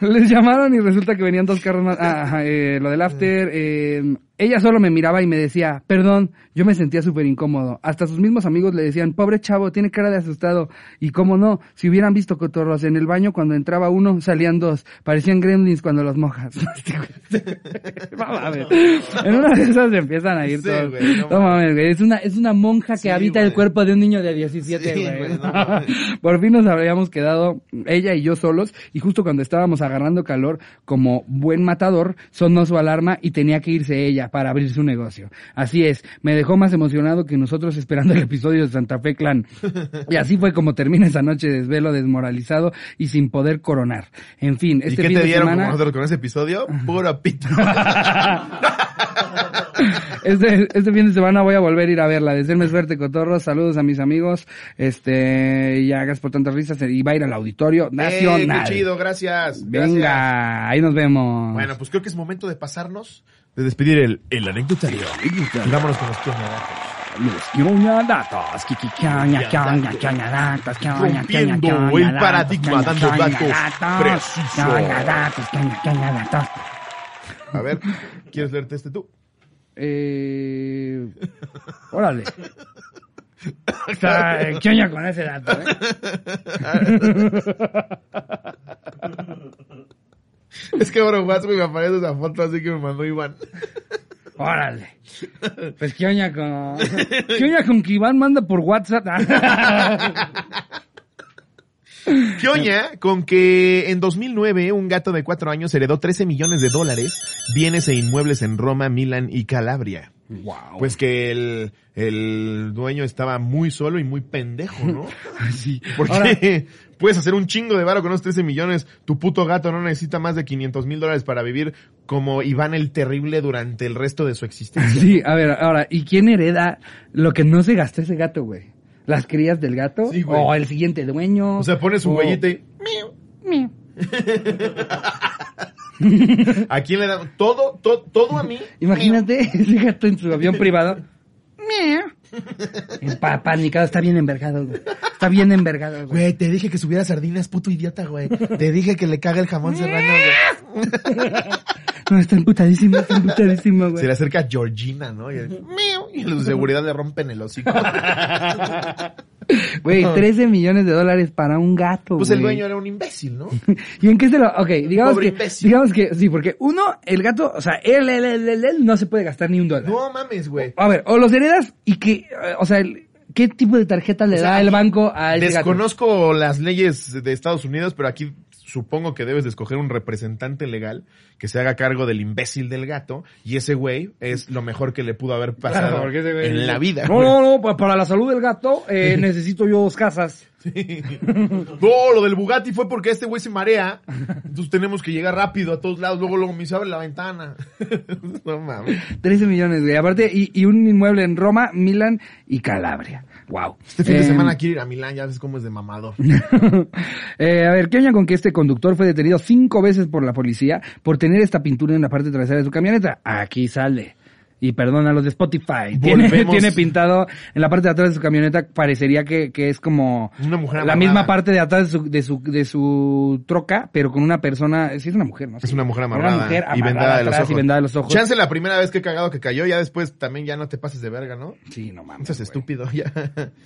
Les llamaron y resulta que venían dos carros más. Ah, eh, lo del after. eh, ella solo me miraba y me decía, perdón, yo me sentía súper incómodo. Hasta sus mismos amigos le decían, pobre chavo, tiene cara de asustado. Y cómo no, si hubieran visto cotorros en el baño cuando entraba uno, salían dos. Parecían gremlins cuando los mojas. no mames. En una de esas se empiezan a ir Sí, todos. güey, no no mames, güey. Es una, es una monja que Sí, habita el cuerpo de un niño de 17, Sí, güey. no. Por fin nos habíamos quedado ella y yo solos y justo cuando estábamos agarrando calor como buen matador sonó su alarma y tenía que irse ella. Para abrir su negocio. Así es, me dejó más emocionado que nosotros esperando el episodio de Santa Fe Clan. Y así fue como termina esa noche de desvelo desmoralizado y sin poder coronar. En fin, ¿Y este qué fin te de dieron semana... nosotros con ese episodio? Puro pito. Este, este fin de semana voy a volver a ir a verla. Desearme suerte, cotorros. Saludos a mis amigos. Este, y hagas por tantas risas. Y va a ir al auditorio ¡Eh, nacional. qué chido! Gracias. Gracias. Venga, ahí nos vemos. Bueno, pues creo que es momento de pasarnos, de despedir el, el anecdotario. Y vámonos con los pionerazos. Los Rompiendo el paradigma, dando datos precisos. A ver, ¿quieres leerte este tú? Eh, órale. Está, eh, kioña con ese dato, ¿eh? Es que ahora WhatsApp me aparece esa foto así que me mandó Iván. Órale. Pues kioña con, kioña con que Iván manda por WhatsApp. ¿Qué oña con que en 2009 un gato de cuatro años heredó 13 millones de dólares, bienes e inmuebles en Roma, Milán y Calabria? Wow. Pues que el, el dueño estaba muy solo y muy pendejo, ¿no? sí. Porque Ahora, puedes hacer un chingo de varo con esos 13 millones. Tu puto gato no necesita más de 500 mil dólares para vivir como Iván el Terrible durante el resto de su existencia. Sí, a ver, ahora, ¿y quién hereda lo que no se gastó ese gato, güey? ¿Las crías del gato? Sí, güey. ¿O el siguiente dueño? O sea, pones su o- huellita y... Miau. ¿A quién le da? Todo, todo, todo a mí. Imagínate ese gato en su avión privado. Empapanicado, está bien envergado, güey. Está bien envergado, güey. Güey, te dije que subiera sardinas, puto idiota, güey. Te dije que le caga el jamón serrano, güey. No, está emputadísimo, está emputadísimo, güey. Se le acerca a Georgina, ¿no? Y, y los de seguridad le rompen el hocico. Güey, 13 millones de dólares para un gato, Pues el dueño era un imbécil, ¿no? ¿Y en qué se lo...? Ok, digamos Pobre que... imbécil. Digamos que... Sí, porque uno, el gato... O sea, él, él, él, él, él no se puede gastar ni un dólar. No mames, güey. A ver, o los heredas y que... eh, O sea, el- ¿qué tipo de tarjeta le O sea, da el banco a ese gato? Desconozco las leyes de Estados Unidos, pero aquí supongo que debes de escoger un representante legal que se haga cargo del imbécil del gato y ese güey es lo mejor que le pudo haber pasado Claro, en dice, la vida. No, no, no, pa- para la salud del gato eh, necesito yo dos casas. No, lo del Bugatti fue porque este güey se marea. Entonces tenemos que llegar rápido a todos lados. Luego, luego me dice, abre la ventana. no mames. 13 millones, güey. Aparte, y, y un inmueble en Roma, Milán y Calabria. Wow. Este fin de Eh, semana quiero ir a Milán, ya ves cómo es de mamador. eh, a ver, ¿qué oña con que este conductor fue detenido cinco veces por la policía por tener esta pintura en la parte trasera de su camioneta? Aquí sale. Y perdona los de Spotify. Tiene, tiene pintado en la parte de atrás de su camioneta, parecería que, que es como Una mujer la amarrada. misma parte de atrás de su, de su, de su troca, pero con una persona, sí es una mujer, ¿no? Es una mujer Una amarrada. mujer y vendada amarrada de los ojos. y vendada de los ojos. Chance la primera vez que he cagado que cayó, ya después también ya no te pases de verga, ¿no? Sí, no mames. Seas güey. estúpido, ya.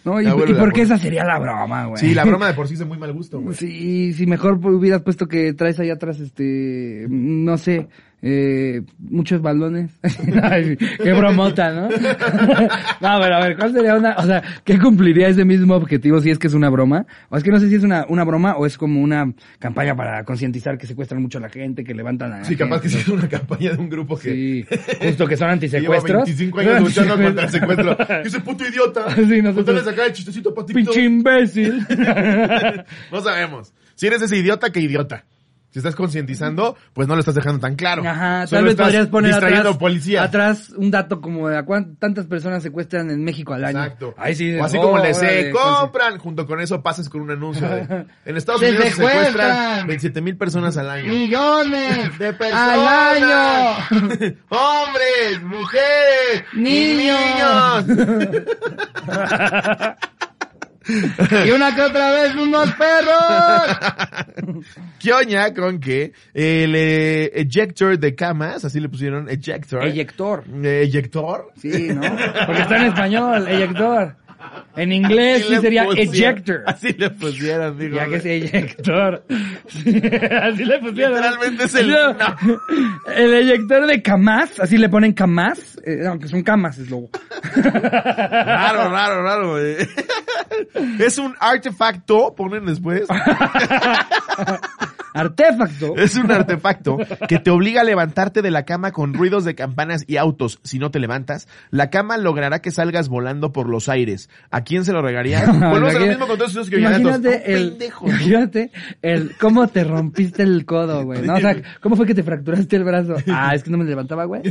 No, y, Ya y porque esa sería la broma, güey. Sí, la broma de por sí es de muy mal gusto, güey. Sí, si mejor hubieras puesto que traes ahí atrás, este, no sé, eh, muchos balones. Ay, qué bromota, ¿no? no, pero a ver, ¿cuál sería una, o sea, qué cumpliría ese mismo objetivo si es que es una broma? O es que no sé si es una, una broma o es como una campaña para concientizar que secuestran mucho a la gente, que levantan a la Sí, capaz que sea una campaña de un grupo que Sí, justo que son que lleva antisecuestros. 25 años luchando contra el secuestro. Y ese puto idiota. Sí, nosotros- el chistecito patito. Pinche imbécil. No sabemos. Si eres ese idiota, ¿qué idiota? Si estás concientizando, pues no lo estás dejando tan claro. Ajá, Solo tal vez estás podrías poner distrayendo atrás, policía. atrás un dato como de a cuántas personas secuestran en México al año. Exacto. Ahí sí, o así oh, como le se compran, junto con eso pasas con un anuncio. de- en Estados Unidos se secuestran. secuestran 27 mil personas al año. Millones De personas. al año. Hombres, mujeres, niños. y una que otra vez unos perros. ¿Qué oña con que el eh, ejector de camas, así le pusieron, ejector. Eyector. Eh, ejector. Sí, ¿no? Porque está en español, eyector. En inglés sí sería pusieron- ejector. Así le pusieron, digo. Ya que es eyector. Sí, así le pusieron. Literalmente es el- No. El eyector de camas, así le ponen camas, eh, aunque son camas es logo. Raro, raro, raro. güey. Es un artefacto, ponen después. Artefacto. Es un artefacto que te obliga a levantarte de la cama con ruidos de campanas y autos. Si no te levantas, la cama logrará que salgas volando por los aires. ¿A quién se lo regaría? Volvemos a lo mismo con todos esos que. Imagínate el, pendejo, ¿no? imagínate el, cómo te rompiste el codo, güey, ¿no? O sea, ¿cómo fue que te fracturaste el brazo? Ah, es que no me levantaba, güey.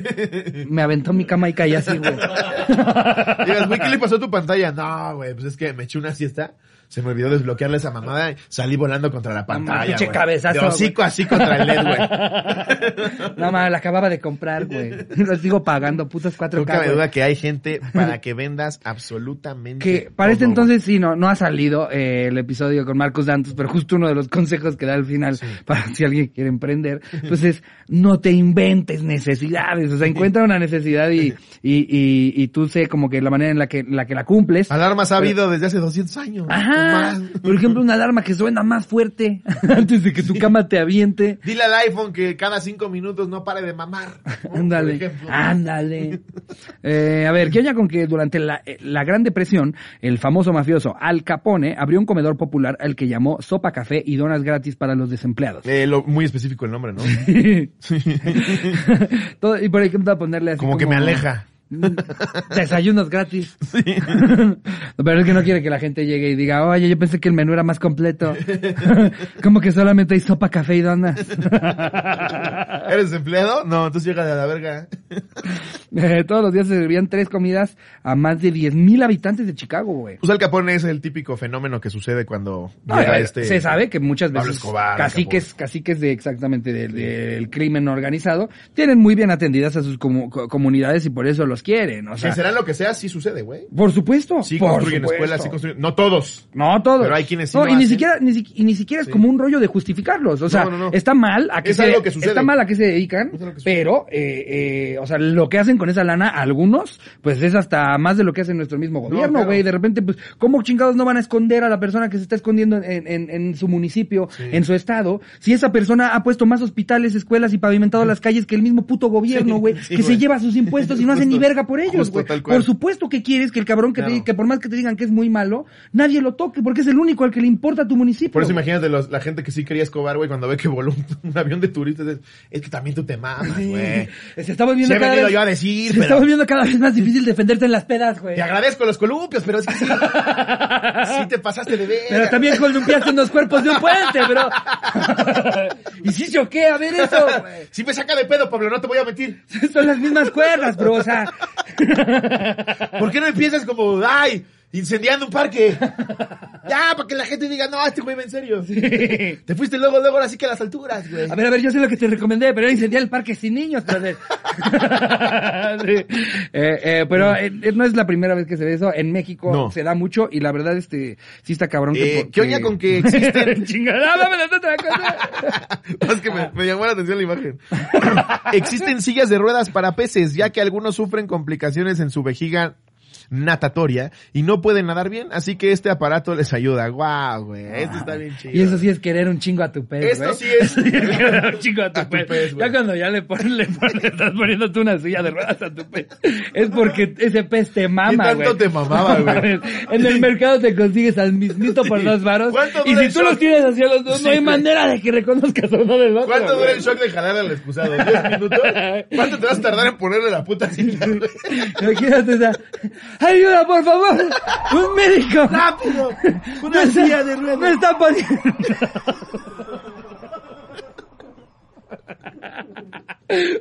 Me aventó mi cama y caí así, güey. Digas, güey, ¿qué le pasó a tu pantalla? No, güey, pues es que me eché una siesta. Se me olvidó desbloquearle esa mamada y salí volando contra la pantalla, pinche güey. cabezazo, De hocico así contra el LED, güey. No, mames, la acababa de comprar, güey. Lo sigo pagando, putas 4K, No cabe güey. duda que hay gente para que vendas absolutamente Que para este entonces sí, no, no ha salido eh, el episodio con Marcos Dantos, pero justo uno de los consejos que da al final para si alguien quiere emprender, pues es no te inventes necesidades, o sea, encuentra una necesidad y, y, y, y tú sé como que la manera en la que, la que la cumples. Alarmas ha habido desde hace 200 años. Ajá. Por ejemplo, una alarma que suena más fuerte antes de que tu cama te aviente. Dile al iPhone que cada cinco minutos no pare de mamar. Ándale, ándale. Eh, a ver, ¿qué oña con que durante la, eh, la Gran Depresión, el famoso mafioso Al Capone abrió un comedor popular al que llamó Sopa Café y donas gratis para los desempleados? Eh, lo- muy específico el nombre, ¿no? Todo- y por ejemplo, ponerle así Como que me aleja. Desayunos gratis. Pero es que no quiere que la gente llegue y diga, oye, yo pensé que el menú era más completo. Como que solamente hay sopa, café y donas. ¿Eres empleado? No, entonces llega de la verga. Eh, Todos los días se servían tres comidas a más de 10 mil habitantes de Chicago, güey. Pues Al Capone es el típico fenómeno que sucede cuando No, llega eh, este... Se sabe que muchas veces Escobar, caciques, caciques de exactamente del, crimen organizado tienen muy bien atendidas a sus comu- co- comunidades y por eso los quieren. O Que sea, será lo que sea, sí sucede, güey. por supuesto. Sí por construyen supuesto. escuelas, sí construyen... No todos. No todos. Pero hay quienes sí No, lo y ni hacen. siquiera, ni, y ni siquiera es Sí. como un rollo de justificarlos. O sea, No, no, no. está mal a que Es se, algo que sucede. está mal a que se dedican, que pero, eh, eh, o sea, lo que hacen con esa lana, algunos, pues es hasta más de lo que hace nuestro mismo gobierno, claro. güey. De repente, pues, ¿cómo chingados no van a esconder a la persona que se está escondiendo en, en, en su municipio, en su estado? Si esa persona ha puesto más hospitales, escuelas y pavimentado las calles que el mismo puto gobierno, güey, que se lleva sus impuestos y no hace ni verga por ellos, güey. Por supuesto que quieres que el cabrón que, te- que por más que te digan que es muy malo, nadie lo toque porque es el único al que le importa tu municipio. Por eso imagínate los- la gente que sí quería Escobar, güey, cuando ve que voló un, un avión de turistas. Es, es que también tú te mamas, güey. Se está volviendo Sí he cada venido vez, yo a decir, se está pero- volviendo cada vez más difícil defenderte en las pedas, güey. Te agradezco los columpios, pero es que sí, sí te pasaste de ver. Pero también columpiaste unos cuerpos de un puente, bro. y sí choqué a ver eso, güey. Sí me saca de pedo, Pablo, no te voy a mentir. Son las mismas cuerdas, bro, o sea. ¿Por qué no empiezas como, ay, incendiando un parque? Ya, para que la gente diga, no, este güey va en serio. Te fuiste luego, luego, ahora sí que a las alturas, güey. A ver, a ver, yo sé lo que te recomendé, pero era incendiar el parque sin niños, brother. Sí. Eh, eh, pero eh, eh, no es la primera vez que se ve eso. En México No. se da mucho y la verdad, este, sí está cabrón que... ¿Qué oña con que existen Chingada, dame la otra cosa. es que me, me llamó la atención la imagen. Existen sillas de ruedas para peces, ya que algunos sufren complicaciones en su vejiga natatoria y no pueden nadar bien, así que este aparato les ayuda. Guau, güey, esto está bien chido. Y eso sí es querer un chingo a tu pez, Esto güey. sí es- querer un chingo a tu, A tu pez. pez, güey. ya cuando ya le, pones, le, pones- estás poniendo tú una silla de ruedas a tu pez, es porque ese pez te mama, ¿Qué güey. tanto te mamaba, güey? En el mercado te consigues al mismito por dos varos. ¿Cuánto Y si tú shock? los tienes hacia los dos, Sí, no hay güey. manera de que reconozcas a uno del otro. ¿Cuánto dura el shock de jalar al excusado? ¿10 minutos? ¿Cuánto te vas a tardar en ponerle la puta silla? Imagínate, o sea, ayuda, por favor, un médico. ¡Rápido! ¡Una está- silla de ruedas! Me está poniendo.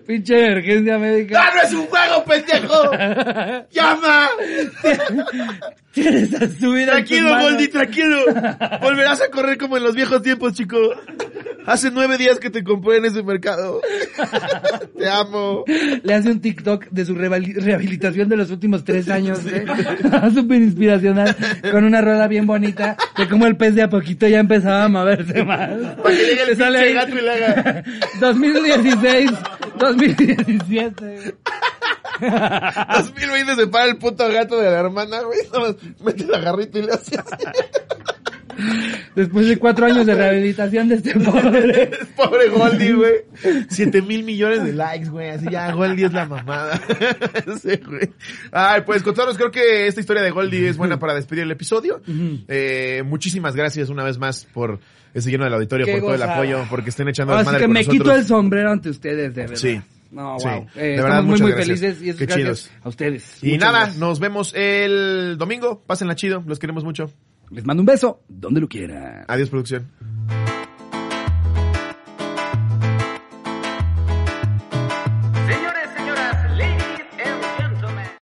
Pinche emergencia médica. ¡Ah, no es un juego, pendejo! ¡Llama! Tienes a su vida. en tus Tranquilo. Goldi, tranquilo. Volverás a correr como en los viejos tiempos, chico. Hace nueve días que te compré en ese mercado. Te amo. Le hace un TikTok de su rehabili- rehabilitación de los últimos tres años, ¿eh? Súper inspiracional, con una rueda bien bonita, de cómo el pez de a poquito ya empezaba a moverse más. Para que llegue el Le sale gato y le haga. 2016, 2017. 2020 se para el puto gato de la hermana, güey. Mete la garrita y le hace así. Después de cuatro años de rehabilitación de este pobre. Pobre Goldie, güey. Siete mil millones de likes, güey. Así ya, Goldie es la mamada. Sí, güey. Ay, pues, contaros, creo que esta historia de Goldie es buena para despedir el episodio. Eh, muchísimas gracias una vez más por ese lleno del auditorio, Qué por todo el apoyo, porque estén echando Ahora las sí madres que con me nosotros. quito el sombrero ante ustedes, de verdad. Sí. No, Sí. wow. De Eh, verdad, estamos muy, muy gracias. felices y es Qué gracias chidos. a ustedes. Y Muchas nada, gracias. nos vemos el domingo. Pásenla chido, los queremos mucho. Les mando un beso donde lo quiera. Adiós, producción.